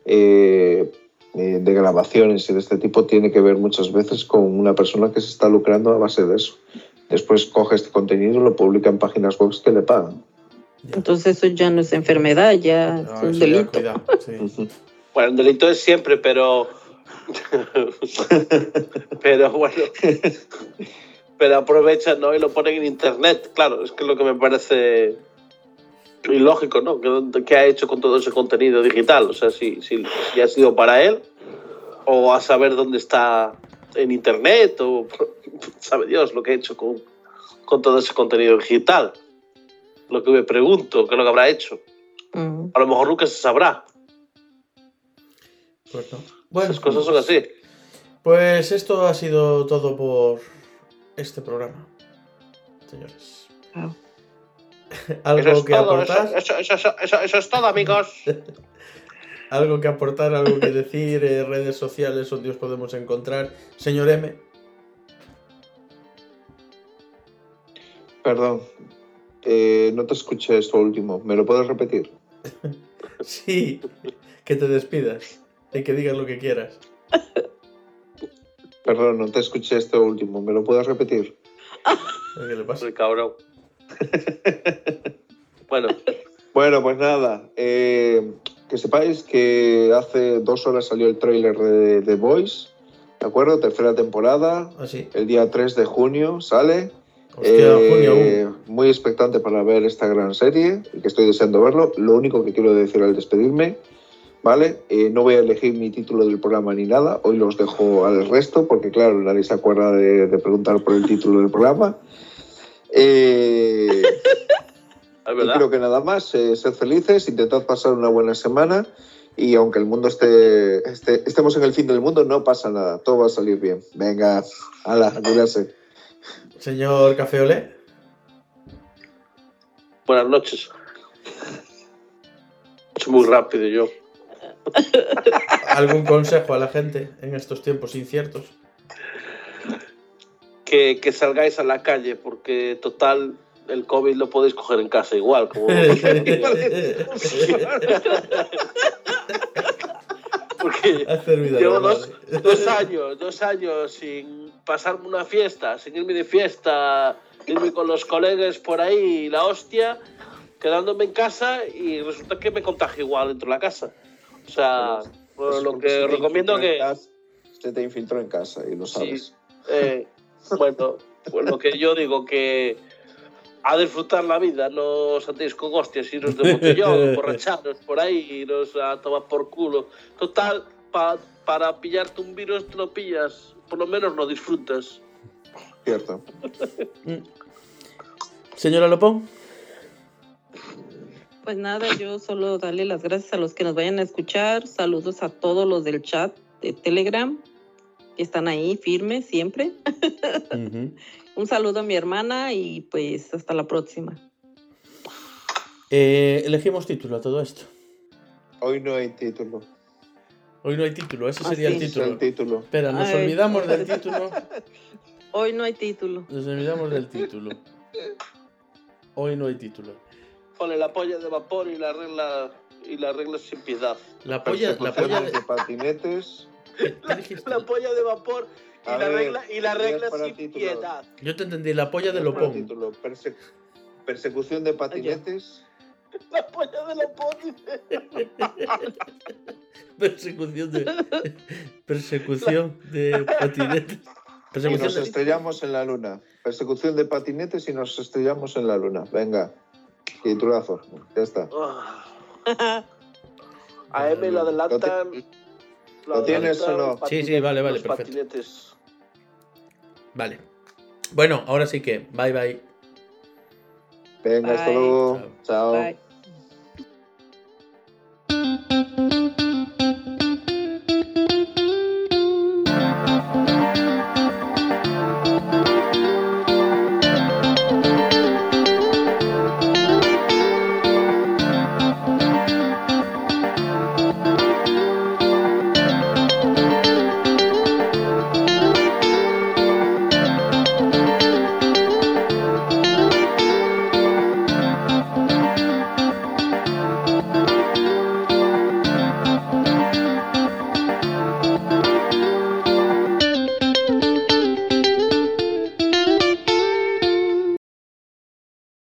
eh, eh, de grabaciones y de este tipo tiene que ver muchas veces con una persona que se está lucrando a base de eso. Después coge este contenido y lo publica en páginas web que le pagan. Entonces eso ya no es enfermedad, ya No, es un ya, delito. cuidado, sí. Ujú. Bueno, el delito es siempre, pero. pero bueno. pero aprovechan, ¿no? Y lo ponen en internet. Claro, es que es lo que me parece ilógico, ¿no? ¿Qué, qué ha hecho con todo ese contenido digital? O sea, si, si, si ha sido para él, o a saber dónde está en internet, o sabe Dios lo que ha hecho con, con todo ese contenido digital. Lo que me pregunto, ¿qué es lo que habrá hecho? Mm. A lo mejor nunca se sabrá. Pues no. Bueno, Esas cosas son así. Pues esto ha sido todo por este programa, señores. ¿Algo Eso es que todo, aportar? eso, eso, eso, eso- eso es todo, amigos. ¿Algo que aportar? ¿Algo que decir? eh, redes sociales donde os podemos encontrar. Señor M. Perdón, eh, no te escuché esto último. ¿Me lo puedes repetir? Sí, que te despidas y que digas lo que quieras. Perdón, no te escuché esto último. ¿Me lo puedes repetir? ¿Qué le pasa? Soy cabrón. Bueno, Bueno, pues nada. eh, que sepáis que hace dos horas salió el tráiler de The Voice. ¿De acuerdo? Tercera temporada. Así. El día 3 de junio sale. Hostia, Eh, junio aún. muy expectante para ver esta gran serie y que estoy deseando verlo. Lo único que quiero decir al despedirme, ¿vale? Eh, no voy a elegir mi título del programa ni nada. Hoy los dejo al resto porque, claro, nadie se acuerda de, de preguntar por el título del programa. Eh, y creo que nada más, eh, sed felices, intentad pasar una buena semana y aunque el mundo esté, esté- estemos en el fin del mundo, no pasa nada, todo va a salir bien. Venga, ala, a cuidarse. Señor Café Olé. Buenas noches. Es muy rápido yo. ¿Algún consejo a la gente en estos tiempos inciertos? Que, que salgáis a la calle, porque total, el COVID lo podéis coger en casa igual. Como porque llevo dos, dos años, dos años sin pasarme una fiesta, sin irme de fiesta, irme con los colegas por ahí, la hostia, quedándome en casa y resulta que me contagio igual dentro de la casa. O sea, bueno, lo que recomiendo que... Se te infiltró en casa y lo sabes. Eh, bueno, pues lo que yo digo que a disfrutar la vida, no os andéis con hostias, iros de botellón, borracharos por ahí, iros a tomar por culo. Total, pa- para pillarte un virus te lo pillas, por lo menos lo disfrutas. Cierto. Señora Lopón. Pues nada, yo solo darle las gracias a los que nos vayan a escuchar. Saludos a todos los del chat de Telegram que están ahí firmes siempre. Ujú. Un saludo a mi hermana y pues hasta la próxima. Eh, elegimos título a todo esto. Hoy no hay título. Hoy no hay título, ese Ah, sería el sí. Es título. el título. Espera, nos Ay, olvidamos del título. Hoy no hay título. Nos olvidamos del título. Hoy no hay título. Pone la polla de vapor y la regla y la regla sin piedad. La polla, la polla de... Patinetes. ¿Qué dijiste? La polla de vapor y la ver, regla y la regla sin título. piedad. Yo te entendí, la polla de Lopón. título, perse- persecución de patinetes. La polla de Lopón. Persecución de. Persecución de patinetes. Y Persecución nos de. estrellamos en la luna. Persecución de patinetes y nos estrellamos en la luna. Venga. Titulazo. Ya está. Ah. A M lo adelantan. lo tienes o no? Sí, sí, vale, vale, los perfecto. patinetes. Vale. Bueno, ahora sí que. Bye bye. Venga, hasta luego. Chao. Chao. Bye.